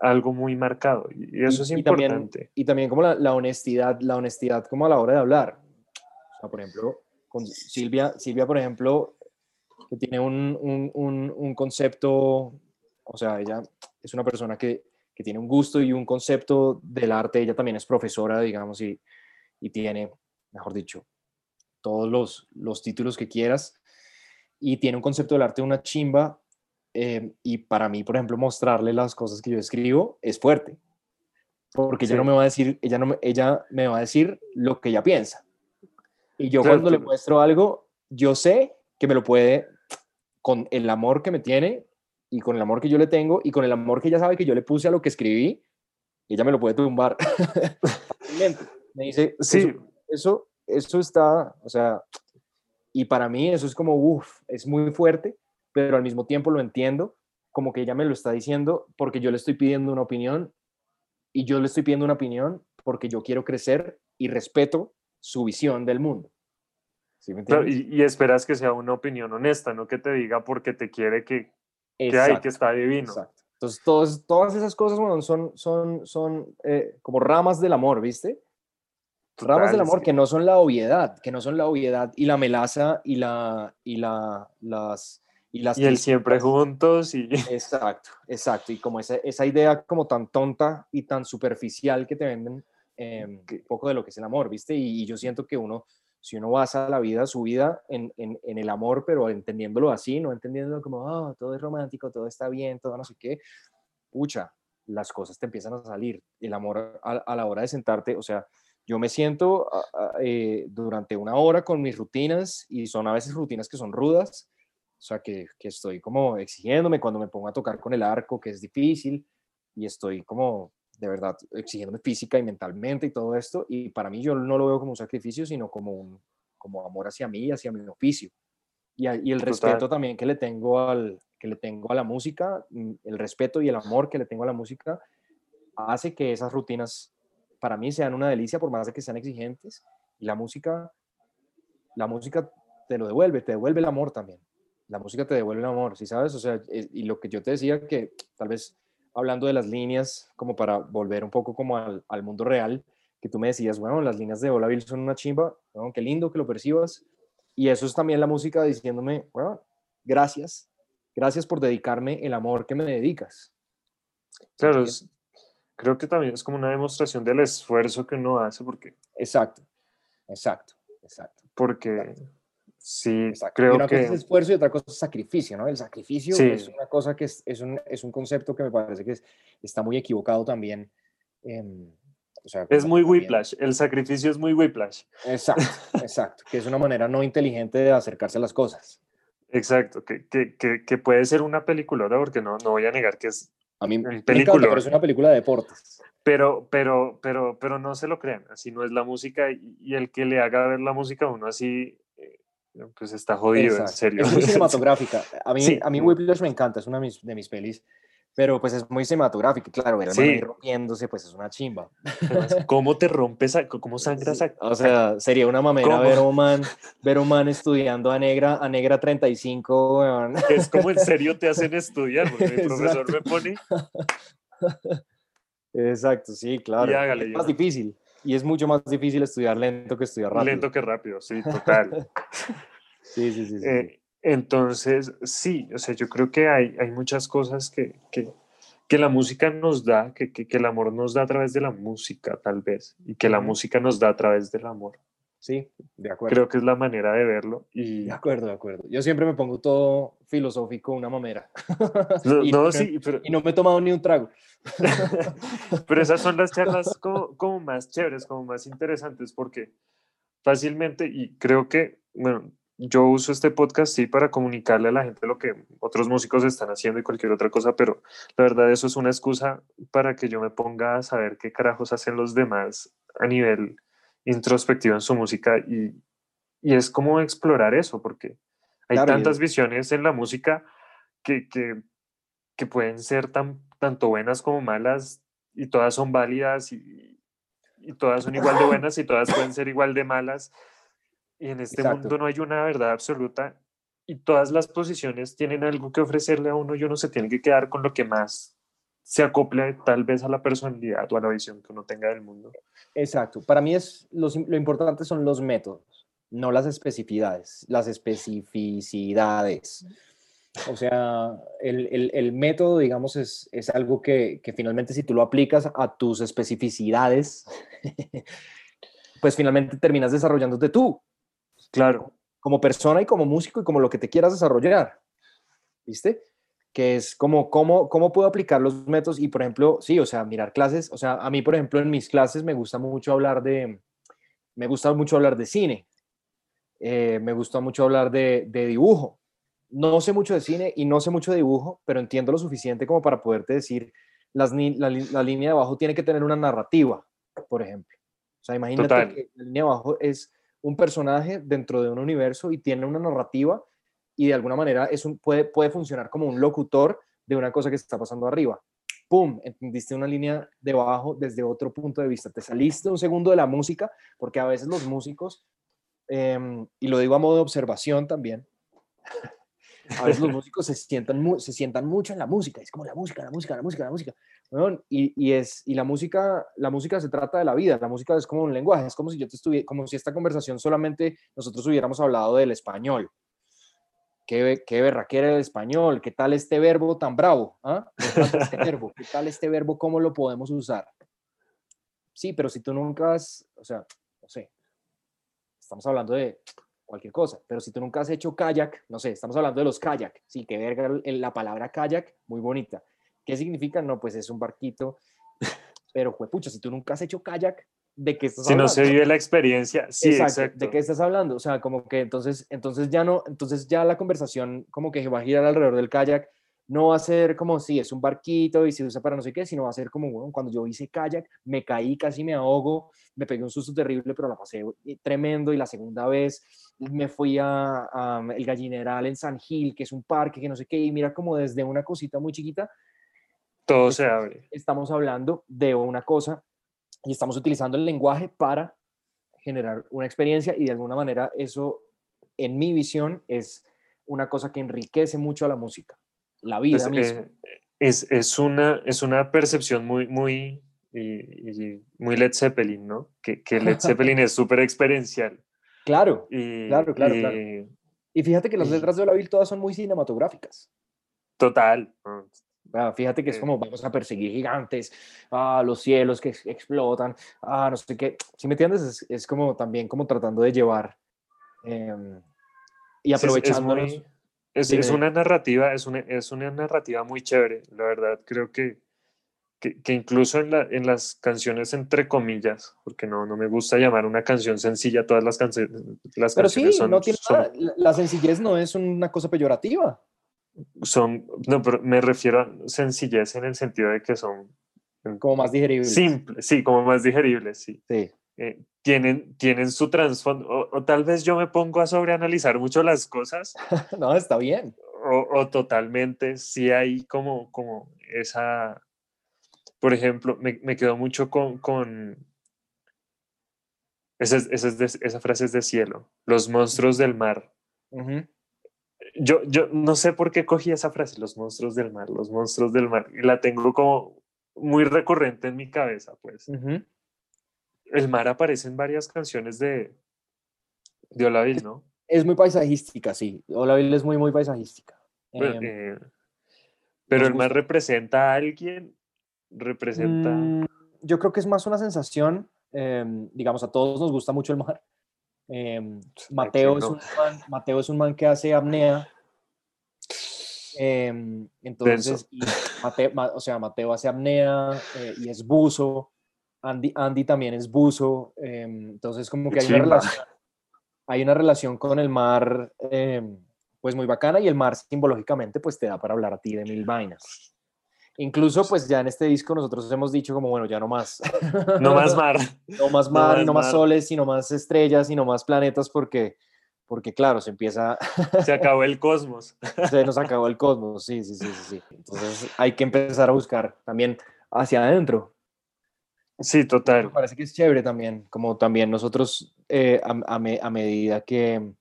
algo muy marcado y eso es importante. Y también, como la, honestidad, la honestidad como a la hora de hablar. O sea, por ejemplo, con Silvia, Silvia, por ejemplo, que tiene un, un, un, concepto o sea, ella es una persona que, que tiene un gusto y un concepto del arte, ella también es profesora, digamos, y, y tiene, mejor dicho, todos los, los títulos que quieras, y tiene un concepto del arte una chimba, eh, y para mí, por ejemplo, mostrarle las cosas que yo escribo es fuerte, porque ella no me va a decir, ella, no me, ella me va a decir lo que ella piensa. Y yo cuando le muestro algo, yo sé que me lo puede, con el amor que me tiene y con el amor que yo le tengo y con el amor que ella sabe que yo le puse a lo que escribí, ella me lo puede tumbar. me dice, sí, eso, eso, está, o sea, y para mí eso es como, uff, es muy fuerte, pero al mismo tiempo lo entiendo, como que ella me lo está diciendo porque yo le estoy pidiendo una opinión y yo le estoy pidiendo una opinión porque yo quiero crecer y respeto su visión del mundo. y, esperas que sea una opinión honesta, no que te diga porque te quiere que, que hay, que está divino. Entonces, todas, todas esas cosas bueno, son, son, son eh, como ramas del amor, ¿viste? ramas del amor que... no son la obviedad, que no son la obviedad y la melaza y la y la las y las y el siempre juntos y exacto, exacto y como esa, esa idea como tan tonta y tan superficial que te venden eh, un poco de lo que es el amor, ¿viste? Y, yo siento que uno si uno basa la vida, su vida en, en, en el amor, pero entendiéndolo así, no entendiéndolo como, oh, todo es romántico, todo está bien, todo no sé qué, pucha, las cosas te empiezan a salir. El amor a, a la hora de sentarte, o sea, yo me siento eh, durante una hora con mis rutinas y son a veces rutinas que son rudas, o sea, que, que, estoy como exigiéndome cuando me pongo a tocar con el arco, que es difícil, y estoy como de verdad exigiéndome física y mentalmente y todo esto, y para mí yo no lo veo como un sacrificio, sino como un como amor hacia mí hacia mi oficio. Y, y el respeto también que le tengo al que le tengo a la música, mm, el respeto y el amor que le tengo a la música hace que esas rutinas para mí sean una delicia por más de que sean exigentes. Y la música, la música te lo devuelve, te devuelve el amor también. La música te devuelve el amor, ¿sí sabes? O sea, y lo que yo te decía que tal vez hablando de las líneas, como para volver un poco como al, al mundo real, que tú me decías, bueno, las líneas de Hola Bill son una chimba, bueno, qué lindo que lo percibas. Y eso es también la música diciéndome, bueno, gracias, gracias por dedicarme el amor que me dedicas. Claro, creo que también es como una demostración del esfuerzo que uno hace porque... Exacto, exacto, exacto. Porque sí, creo una que... Cosa es esfuerzo y otra cosa es sacrificio, ¿no? El sacrificio es una cosa que es, es, un, es, un, concepto que me parece que está muy equivocado también. o sea, es muy whiplash, el sacrificio es muy whiplash. Exacto, exacto, que es una manera no inteligente de acercarse a las cosas. Exacto, que, que, que, que puede ser una película, porque no, no voy a negar que es a mí me encanta, pero es una película de deportes. Pero, pero, pero, pero no se lo crean, así no es la música y, el que le haga ver la música a uno así, eh, pues está jodido, en serio. Es muy cinematográfica. A mí, a mí Whiplash me encanta, es una de mis, de mis pelis pero pues es muy cinematográfico, claro, ver sí. rompiéndose, pues es una chimba. ¿Cómo te rompes, cómo sangras? A... O sea, sería una mamera ver a, un man, ver un man estudiando a negra, a negra 35, Es como en serio te hacen estudiar, porque mi profesor me pone... Exacto, sí, claro. Hágale, es más difícil. Y es mucho más difícil estudiar lento que estudiar rápido. Lento que rápido, sí, total. sí, sí, sí. sí. Eh, entonces, sí, o sea, yo creo que hay, hay muchas cosas que, que, que la música nos da, que, que, el amor nos da a través de la música, tal vez, y que la música nos da a través del amor. Sí, de acuerdo. Creo que es la manera de verlo. Y... De acuerdo, de acuerdo. Yo siempre me pongo todo filosófico, una mamera. No, y, no, sí, pero... y no me he tomado ni un trago. pero esas son las charlas como, como más chéveres, como más interesantes, porque fácilmente, y creo que, bueno, yo uso este podcast sí para comunicarle a la gente lo que otros músicos están haciendo y cualquier otra cosa, pero la verdad eso es una excusa para que yo me ponga a saber qué carajos hacen los demás a nivel introspectivo en su música y, y es como explorar eso, porque hay tantas visiones en la música que, que, que, pueden ser tan, tanto buenas como malas y todas son válidas y, y todas son igual de buenas y todas pueden ser igual de malas. Y en este mundo no hay una verdad absoluta y todas las posiciones tienen algo que ofrecerle a uno y uno se tiene que quedar con lo que más se acople tal vez a la personalidad o a la visión que uno tenga del mundo. Exacto. Para mí es lo, lo importante son los métodos, no las especificidades, las especificidades. O sea, el, método, digamos, es, algo que, finalmente si tú lo aplicas a tus especificidades, pues finalmente terminas desarrollándote tú. Claro. Como persona y como músico y como lo que te quieras desarrollar. ¿Viste? Que es como, ¿cómo, cómo puedo aplicar los métodos? Y, por ejemplo, sí, o sea, mirar clases. O sea, a mí, por ejemplo, en mis clases me gusta mucho hablar de, me gusta mucho hablar de cine. Eh, me gusta mucho hablar de, de dibujo no sé mucho de cine y no sé mucho de dibujo, pero entiendo lo suficiente como para poderte decir, las, la, línea de abajo tiene que tener una narrativa, por ejemplo. O sea, imagínate que la línea de abajo es un personaje dentro de un universo y tiene una narrativa y de alguna manera es un, puede, puede funcionar como un locutor de una cosa que está pasando arriba. ¡Pum! Entendiste una línea de abajo desde otro punto de vista. Te saliste un segundo de la música, porque a veces los músicos, em, y lo digo a modo de observación también, a veces los músicos se sientan, se sientan mucho en la música, es como la música, la música, la música, la música. y, y, es, y la, música, la música se trata de la vida, la música es como un lenguaje, es como si yo te estuviera, como si esta conversación solamente nosotros hubiéramos hablado del español. Qué, qué berraquera el español, qué tal este verbo tan bravo, ¿ah? ¿Qué tal este verbo? ¿Qué tal este verbo? ¿Cómo lo podemos usar? Sí, pero si tú nunca has, o sea, no sé, estamos hablando de cualquier cosa. Pero si tú nunca has hecho kayak, no sé, estamos hablando de los kayak, sí, que verga la palabra kayak, muy bonita. ¿Qué significa? No, pues es un barquito, pero pucha, si tú nunca has hecho kayak, ¿de qué estás hablando? Si no se vive la experiencia, sí, exacto, ¿De qué estás hablando? O sea, como que entonces, entonces ya no, entonces ya la conversación como que va a girar alrededor del kayak no va a ser como si es un barquito y se usa para no sé qué, sino va a ser como, bueno, cuando yo hice kayak, me caí, casi me ahogo, me pegué un susto terrible, pero la pasé tremendo y la segunda vez me fui a, el Gallineral en San Gil, que es un parque, que no sé qué, y mira como desde una cosita muy chiquita. Todo se abre. Estamos hablando de una cosa y estamos utilizando el lenguaje para generar una experiencia y de alguna manera eso, en mi visión, es una cosa que enriquece mucho a la música la vida pues, eh, es, es, una, es una percepción muy, muy, muy Led Zeppelin, ¿no? Que, que Led Zeppelin es súper experiencial. Claro, claro, claro, y, claro. Y fíjate que las letras de Olaville todas son muy cinematográficas. Total. Ah, fíjate que es eh. como vamos a perseguir gigantes, ah, los cielos que explotan, ah, no sé qué. Si me entiendes, es, es como también como tratando de llevar em, y aprovechando. Es, una narrativa, es una, es una narrativa muy chévere, la verdad. Creo que, que, que incluso en, la, en, las canciones entre comillas, porque no, no me gusta llamar una canción sencilla todas las, canciones las Pero sí, no tiene nada. La sencillez no es una cosa peyorativa. Son, no, pero me refiero a sencillez en el sentido de que son... Como más digeribles. Simple, sí, como más digeribles, sí. Sí. Eh, tienen, tienen su trasfondo, o, tal vez yo me pongo a sobreanalizar mucho las cosas. no, está bien. O, totalmente, sí hay como, como esa, por ejemplo, me, me quedo mucho con, con esa, esa, esa, frase es de cielo, los monstruos del mar. Yo, yo no sé por qué cogí esa frase, los monstruos del mar, los monstruos del mar, y la tengo como muy recurrente en mi cabeza, pues el mar aparece en varias canciones de, de Olavil, ¿no? Es muy paisajística, sí. Olavil es muy, muy paisajística. Pero, em, eh, pero el mar representa a alguien, representa... Mm, yo creo que es más una sensación, em, digamos, a todos nos gusta mucho el mar. Em, Mateo, es un man, Mateo es un man que hace apnea. entonces, o sea, Mateo hace apnea eh, y es buzo. Andy, Andy también es buzo, em, entonces como que hay una, relación, hay una relación con el mar em, pues muy bacana y el mar simbológicamente pues te da para hablar a ti de mil vainas. Incluso pues ya en este disco nosotros hemos dicho como bueno, ya no más. No más mar. no más mar, no, más, soles, sino más estrellas, y no más planetas porque porque claro, se empieza... Se acabó el cosmos. Se nos acabó el cosmos, sí, sí, sí, sí, sí. Entonces hay que empezar a buscar también hacia adentro, Sí, total. Me parece que es chévere también, como también nosotros eh, a, medida que,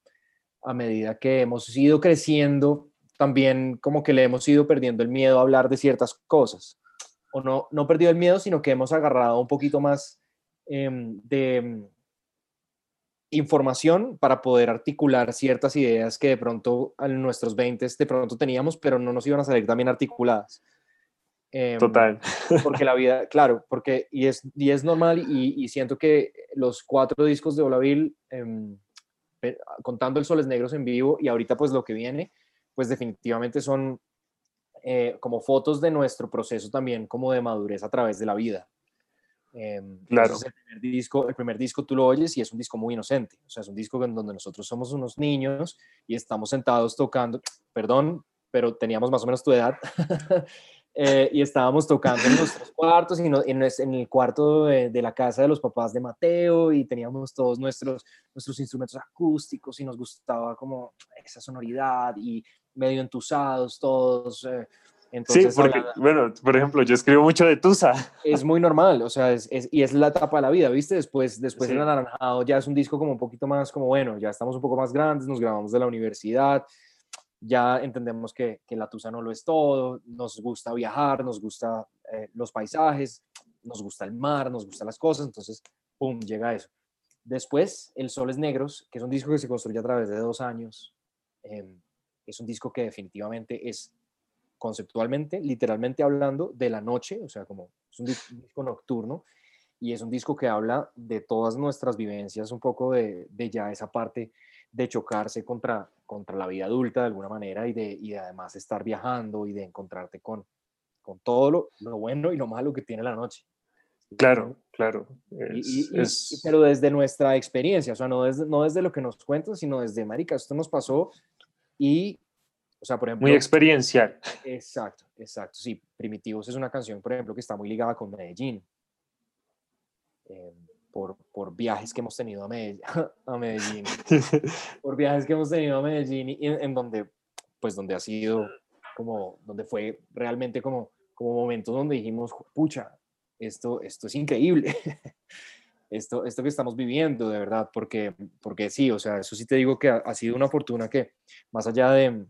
a medida que hemos ido creciendo, también como que le hemos ido perdiendo el miedo a hablar de ciertas cosas. O no, no perdido el miedo, sino que hemos agarrado un poquito más em, de, información para poder articular ciertas ideas que de pronto en nuestros 20 de pronto teníamos, pero no nos iban a salir también articuladas. Em, Total. Porque la vida, claro, porque y es, y es normal y, siento que los cuatro discos de Olaville, eh, contando el Soles Negros en vivo y ahorita pues lo que viene, pues definitivamente son eh, como fotos de nuestro proceso también como de madurez a través de la vida. Em, claro. El primer, disco, el primer disco tú lo oyes y es un disco muy inocente, o sea, es un disco en donde nosotros somos unos niños y estamos sentados tocando, perdón, pero teníamos más o menos tu edad, eh, y estábamos tocando en nuestros cuartos y en, el cuarto de, la casa de los papás de Mateo y teníamos todos nuestros, nuestros instrumentos acústicos y nos gustaba como esa sonoridad y medio entusados todos. Eh, entonces, sí, porque, bueno, por ejemplo, yo escribo mucho de Tusa. Es muy normal, o sea, es, y es la etapa de la vida, ¿viste? Después, después del anaranjado ya es un disco como un poquito más, como bueno, ya estamos un poco más grandes, nos grabamos de la universidad, ya entendemos que, que la Tusa no lo es todo, nos gusta viajar, nos gusta eh, los paisajes, nos gusta el mar, nos gustan las cosas, entonces, ¡pum!, llega eso. Después, El Soles Negros, que es un disco que se construye a través de dos años, em, es un disco que definitivamente es conceptualmente, literalmente hablando de la noche, o sea, como es un disco nocturno y es un disco que habla de todas nuestras vivencias, un poco de, de ya esa parte de chocarse contra, contra la vida adulta de alguna manera y de, y además estar viajando y de encontrarte con, con todo lo, lo, bueno y lo malo que tiene la noche. Claro, claro. pero desde nuestra experiencia, o sea, no desde, no desde lo que nos cuentan, sino desde, Marica, esto nos pasó y o sea, por ejemplo... Muy experiencial. Exacto, exacto. Sí, Primitivos es una canción, por ejemplo, que está muy ligada con Medellín. Em, por, por, viajes que hemos tenido a Medellín, a Medellín por viajes que hemos tenido a Medellín y en, donde, pues donde ha sido como, donde fue realmente como, como momentos donde dijimos, pucha, esto, esto es increíble, esto, esto que estamos viviendo, de verdad, porque, porque sí, o sea, eso sí te digo que ha sido una fortuna que, más allá de,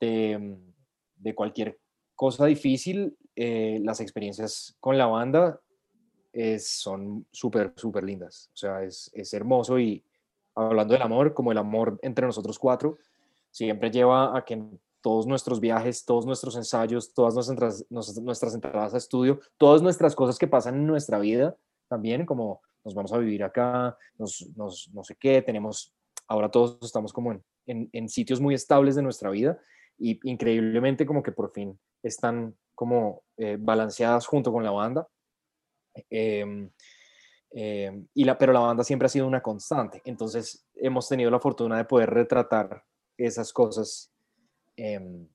de, cualquier cosa difícil, eh, las experiencias con la banda son súper, súper lindas. O sea, es, es, hermoso y hablando del amor, como el amor entre nosotros cuatro, siempre lleva a que todos nuestros viajes, todos nuestros ensayos, todas nuestras, nuestras entradas a estudio, todas nuestras cosas que pasan en nuestra vida también, como nos vamos a vivir acá, nos, nos no sé qué, tenemos, ahora todos estamos como en, en, en sitios muy estables de nuestra vida y increíblemente como que por fin están como eh, balanceadas junto con la banda. Em, em, y la, pero la banda siempre ha sido una constante, entonces hemos tenido la fortuna de poder retratar esas cosas em,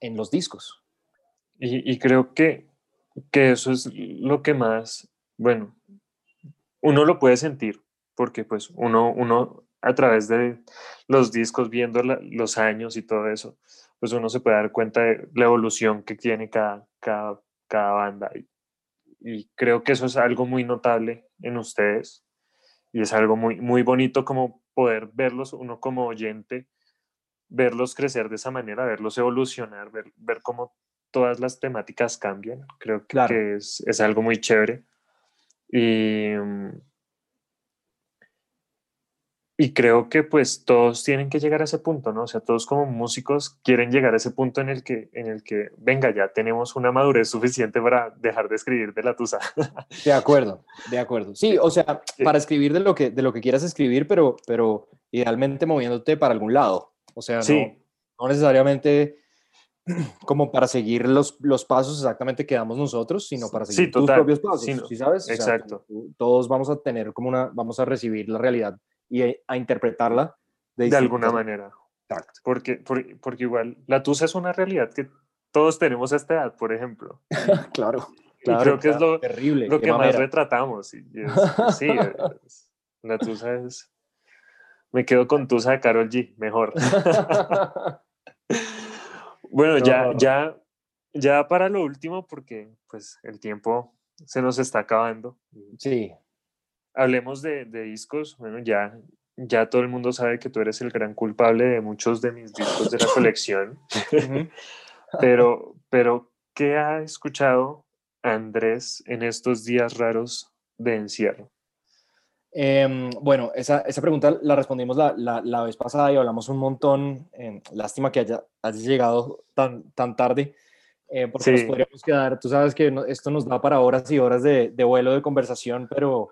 en los discos. Y, y, creo que, que eso es lo que más, bueno, uno lo puede sentir, porque pues uno, uno a través de los discos, viendo los años y todo eso, pues uno se puede dar cuenta de la evolución que tiene cada, cada, cada banda. Y, y, creo que eso es algo muy notable en ustedes y es algo muy, muy bonito como poder verlos, uno como oyente, verlos crecer de esa manera, verlos evolucionar, ver, ver cómo todas las temáticas cambian. Creo que, que es, es, algo muy chévere. Y, mm, y creo que pues todos tienen que llegar a ese punto, ¿no? O sea, todos como músicos quieren llegar a ese punto en el que, en el que venga, ya tenemos una madurez suficiente para dejar de escribir de la tusa. De acuerdo, de acuerdo. Sí, o sea, para escribir de lo que, de lo que quieras escribir, pero, pero idealmente moviéndote para algún lado. O sea, no, no necesariamente como para seguir los, los pasos exactamente que damos nosotros, sino para seguir tus propios pasos, sí, sabes? Exacto. todos vamos a tener como una, vamos a recibir la realidad y a interpretarla de, alguna manera. Exacto. Porque, porque, igual la tusa es una realidad que todos tenemos a esta edad, por ejemplo. claro. Claro, creo que es lo, terrible, lo que más retratamos. Y sí, la tusa es... Me quedo con tusa de Carol G, mejor. bueno, ya, ya, ya para lo último, porque pues el tiempo se nos está acabando. Sí hablemos de, discos. Bueno, ya, ya todo el mundo sabe que tú eres el gran culpable de muchos de mis discos de la colección. pero, pero, ¿qué ha escuchado Andrés en estos días raros de encierro? Em, bueno, esa, esa, pregunta la respondimos la, la, la, vez pasada y hablamos un montón. Eh, lástima que haya, haya, llegado tan, tan tarde, eh, porque nos podríamos quedar. Tú sabes que esto nos da para horas y horas de, de, vuelo de conversación, pero,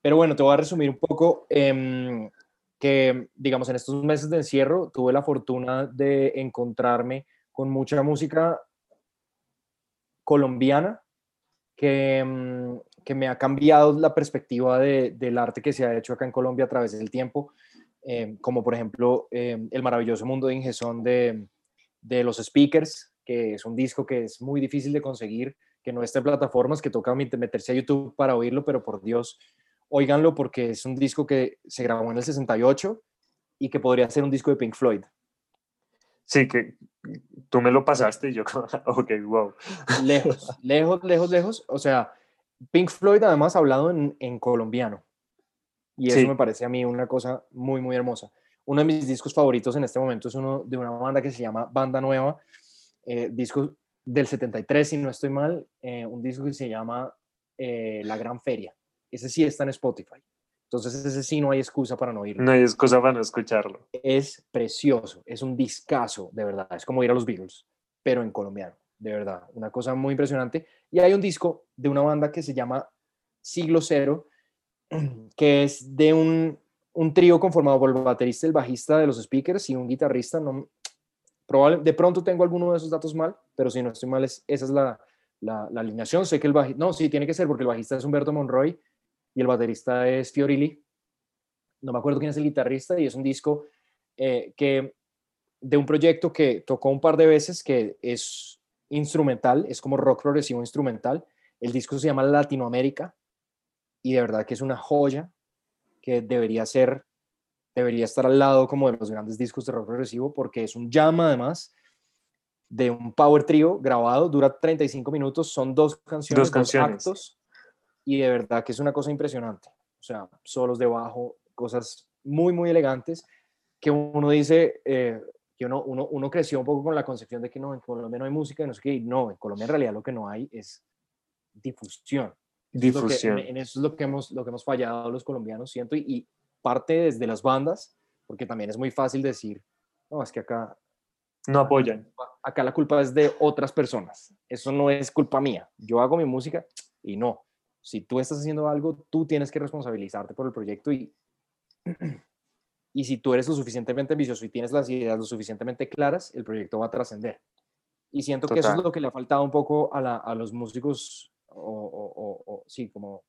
pero bueno, te voy a resumir un poco. Eh, que, digamos, en estos meses de encierro tuve la fortuna de encontrarme con mucha música colombiana que, que me ha cambiado la perspectiva de, del arte que se ha hecho acá en Colombia a través del tiempo, eh, como por ejemplo eh, El maravilloso mundo de Ingesón de, de los Speakers, que es un disco que es muy difícil de conseguir, que no está en plataformas, que toca meterse a YouTube para oírlo, pero por Dios, óiganlo porque es un disco que se grabó en el 68 y que podría ser un disco de Pink Floyd. Sí, que tú me lo pasaste y yo, ok, wow. Lejos, lejos, lejos, lejos. O sea, Pink Floyd además ha hablado en, en colombiano. Y eso me parece a mí una cosa muy, muy hermosa. Uno de mis discos favoritos en este momento es uno de una banda que se llama Banda Nueva, eh, disco del 73, si no estoy mal, eh, un disco que se llama eh, La Gran Feria. Ese sí está en Spotify. Entonces ese sí no hay excusa para no oírlo. No hay excusa para no escucharlo. Es precioso, es un discazo, de verdad. Es como ir a los Beatles, pero en colombiano, de verdad. Una cosa muy impresionante. Y hay un disco de una banda que se llama Siglo Cero, que es de un, un trío conformado por el baterista, el bajista de los speakers y un guitarrista. No, probable, de pronto tengo alguno de esos datos mal, pero si no estoy mal, es, esa es la, la, la alineación. Sé que el bajista, no, sí, tiene que ser porque el bajista es Humberto Monroy y el baterista es Fiorilli. No me acuerdo quién es el guitarrista y es un disco eh, que de un proyecto que tocó un par de veces que es instrumental, es como rock progresivo instrumental. El disco se llama Latinoamérica y de verdad que es una joya que debería ser, debería estar al lado como de los grandes discos de rock progresivo porque es un llama además de un power trio grabado, dura 35 minutos, son dos canciones, dos, canciones. actos y de verdad que es una cosa impresionante. O sea, solos de bajo, cosas muy, muy elegantes que uno dice, eh, que uno, uno, uno, creció un poco con la concepción de que no, en Colombia no hay música, no sé qué, y no, en Colombia en realidad lo que no hay es difusión. Difusión. en eso es lo que hemos, lo que hemos fallado los colombianos, siento, y, y parte desde las bandas, porque también es muy fácil decir, no, es que acá... No apoyan. Acá la culpa es de otras personas. Eso no es culpa mía. Yo hago mi música y no si tú estás haciendo algo, tú tienes que responsabilizarte por el proyecto y, y si tú eres lo suficientemente ambicioso y tienes las ideas lo suficientemente claras, el proyecto va a trascender. Y siento que eso es lo que le ha faltado un poco a, la, a los músicos, o, o, sí, como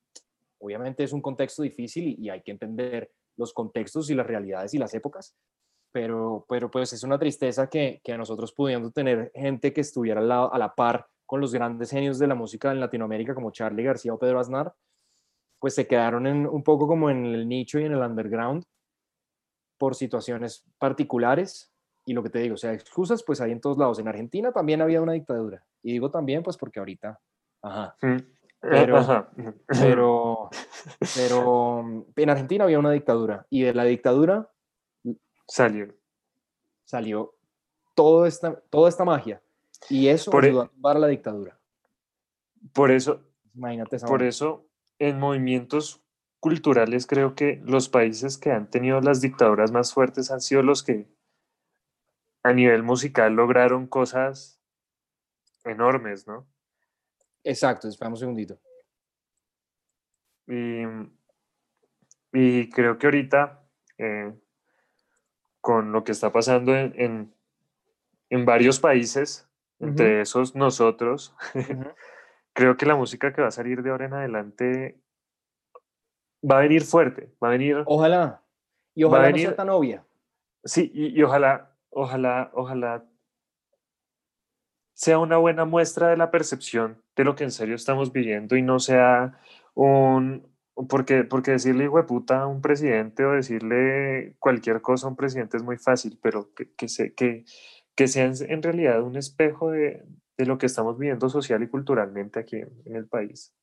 obviamente es un contexto difícil y, hay que entender los contextos y las realidades y las épocas, pero, pero pues es una tristeza que, que nosotros pudiendo tener gente que estuviera al lado, a la par con los grandes genios de la música en Latinoamérica como Charlie García o Pedro Aznar, pues se quedaron en, un poco como en el nicho y en el underground por situaciones particulares. Y lo que te digo, o sea, excusas pues hay en todos lados. En Argentina también había una dictadura. Y digo también pues porque ahorita, ajá. Eh, pero, pero, en Argentina había una dictadura y de la dictadura salió. Salió todo esta, toda esta magia y eso por ayudó e a la dictadura. Por eso, Imagínate por eso, en movimientos culturales creo que los países que han tenido las dictaduras más fuertes han sido los que a nivel musical lograron cosas enormes, ¿no? Exacto, esperamos un segundito. Y, y creo que ahorita, eh, con lo que está pasando en, en varios países, entre esos nosotros, creo que la música que va a salir de ahora en adelante va a venir fuerte, va a venir... Ojalá, y ojalá no sea tan obvia. Sí, y, ojalá, ojalá, ojalá sea una buena muestra de la percepción de lo que en serio estamos viviendo y no sea un, porque, porque decirle hijo de puta a un presidente o decirle cualquier cosa a un presidente es muy fácil, pero que, que, se, que, que sean en realidad un espejo de, de lo que estamos viviendo social y culturalmente aquí en, el país.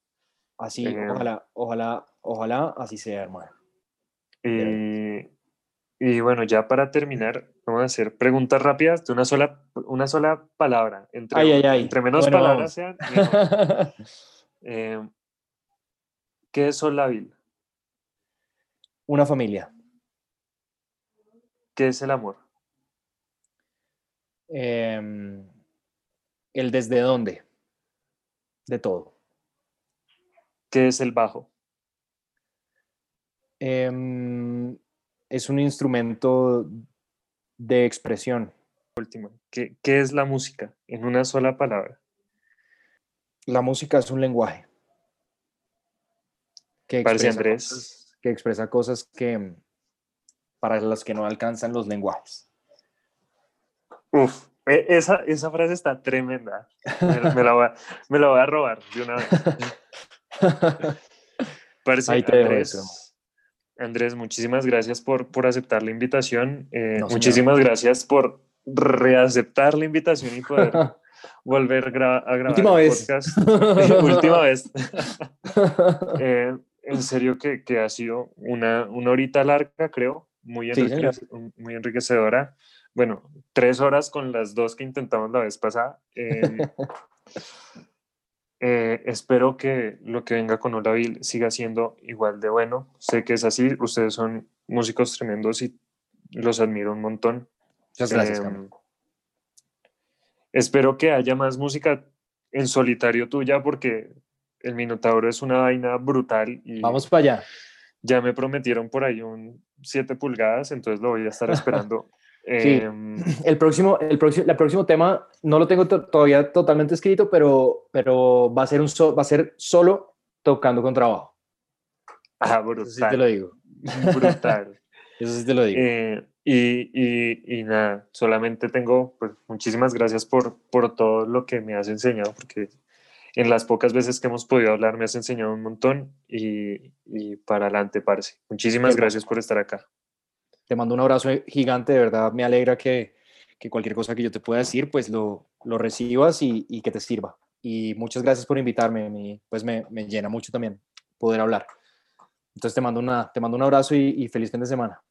Así, eh, ojalá, ojalá, ojalá así sea, hermano. Y, y, bueno, ya para terminar, vamos a hacer preguntas rápidas de una sola, una sola palabra. Entre, entre menos palabras sean. eh, ¿Qué es Solavil? Una familia. ¿Qué es el amor? Em, el desde dónde. De todo. ¿Qué es el bajo? Em, es un instrumento de expresión. Último. ¿Qué, ¿Qué es la música? En una sola palabra. La música es un lenguaje. Que Parece expresa Andrés. cosas- que expresa cosas que para las que no alcanzan los lenguajes. Uf, e- esa, esa frase está tremenda. Me, me la voy a, me la voy a robar de una vez. Parce, Ahí te Andrés. Andrés, muchísimas gracias por, por aceptar la invitación. Eh, No, muchísimas gracias por reaceptar la invitación y poder volver gra- a grabar Última el vez. podcast. Última vez. Eh, en serio que, que ha sido una, una horita larga, creo, muy, Sí, señor. enriquece- muy enriquecedora. Bueno, tres horas con las dos que intentamos la vez pasada. Eh, eh, espero que lo que venga con Olavil siga siendo igual de bueno. Sé que es así, ustedes son músicos tremendos y los admiro un montón. Muchas gracias. Em, espero que haya más música en solitario tuya porque el Minotauro es una vaina brutal y Vamos para allá. ya me prometieron por ahí un 7 pulgadas, entonces lo voy a estar esperando. Sí. Em, El próximo, el próximo, el próximo tema no lo tengo to- todavía totalmente escrito, pero, pero va, a ser un so- va a ser solo tocando con trabajo. ah, Eso sí te lo brutal. digo. brutal. Eso sí te lo digo. Eh, y, y, y nada, solamente tengo, pues muchísimas gracias por, por todo lo que me has enseñado, porque en las pocas veces que hemos podido hablar me has enseñado un montón y, y para adelante, parce. Muchísimas gracias por estar acá. Te mando un abrazo gigante, de verdad me alegra que, que cualquier cosa que yo te pueda decir, pues lo, lo recibas y, y que te sirva. Y muchas gracias por invitarme, me- pues me, me llena mucho también poder hablar. Entonces te mando, una, te mando un abrazo y feliz fin de semana.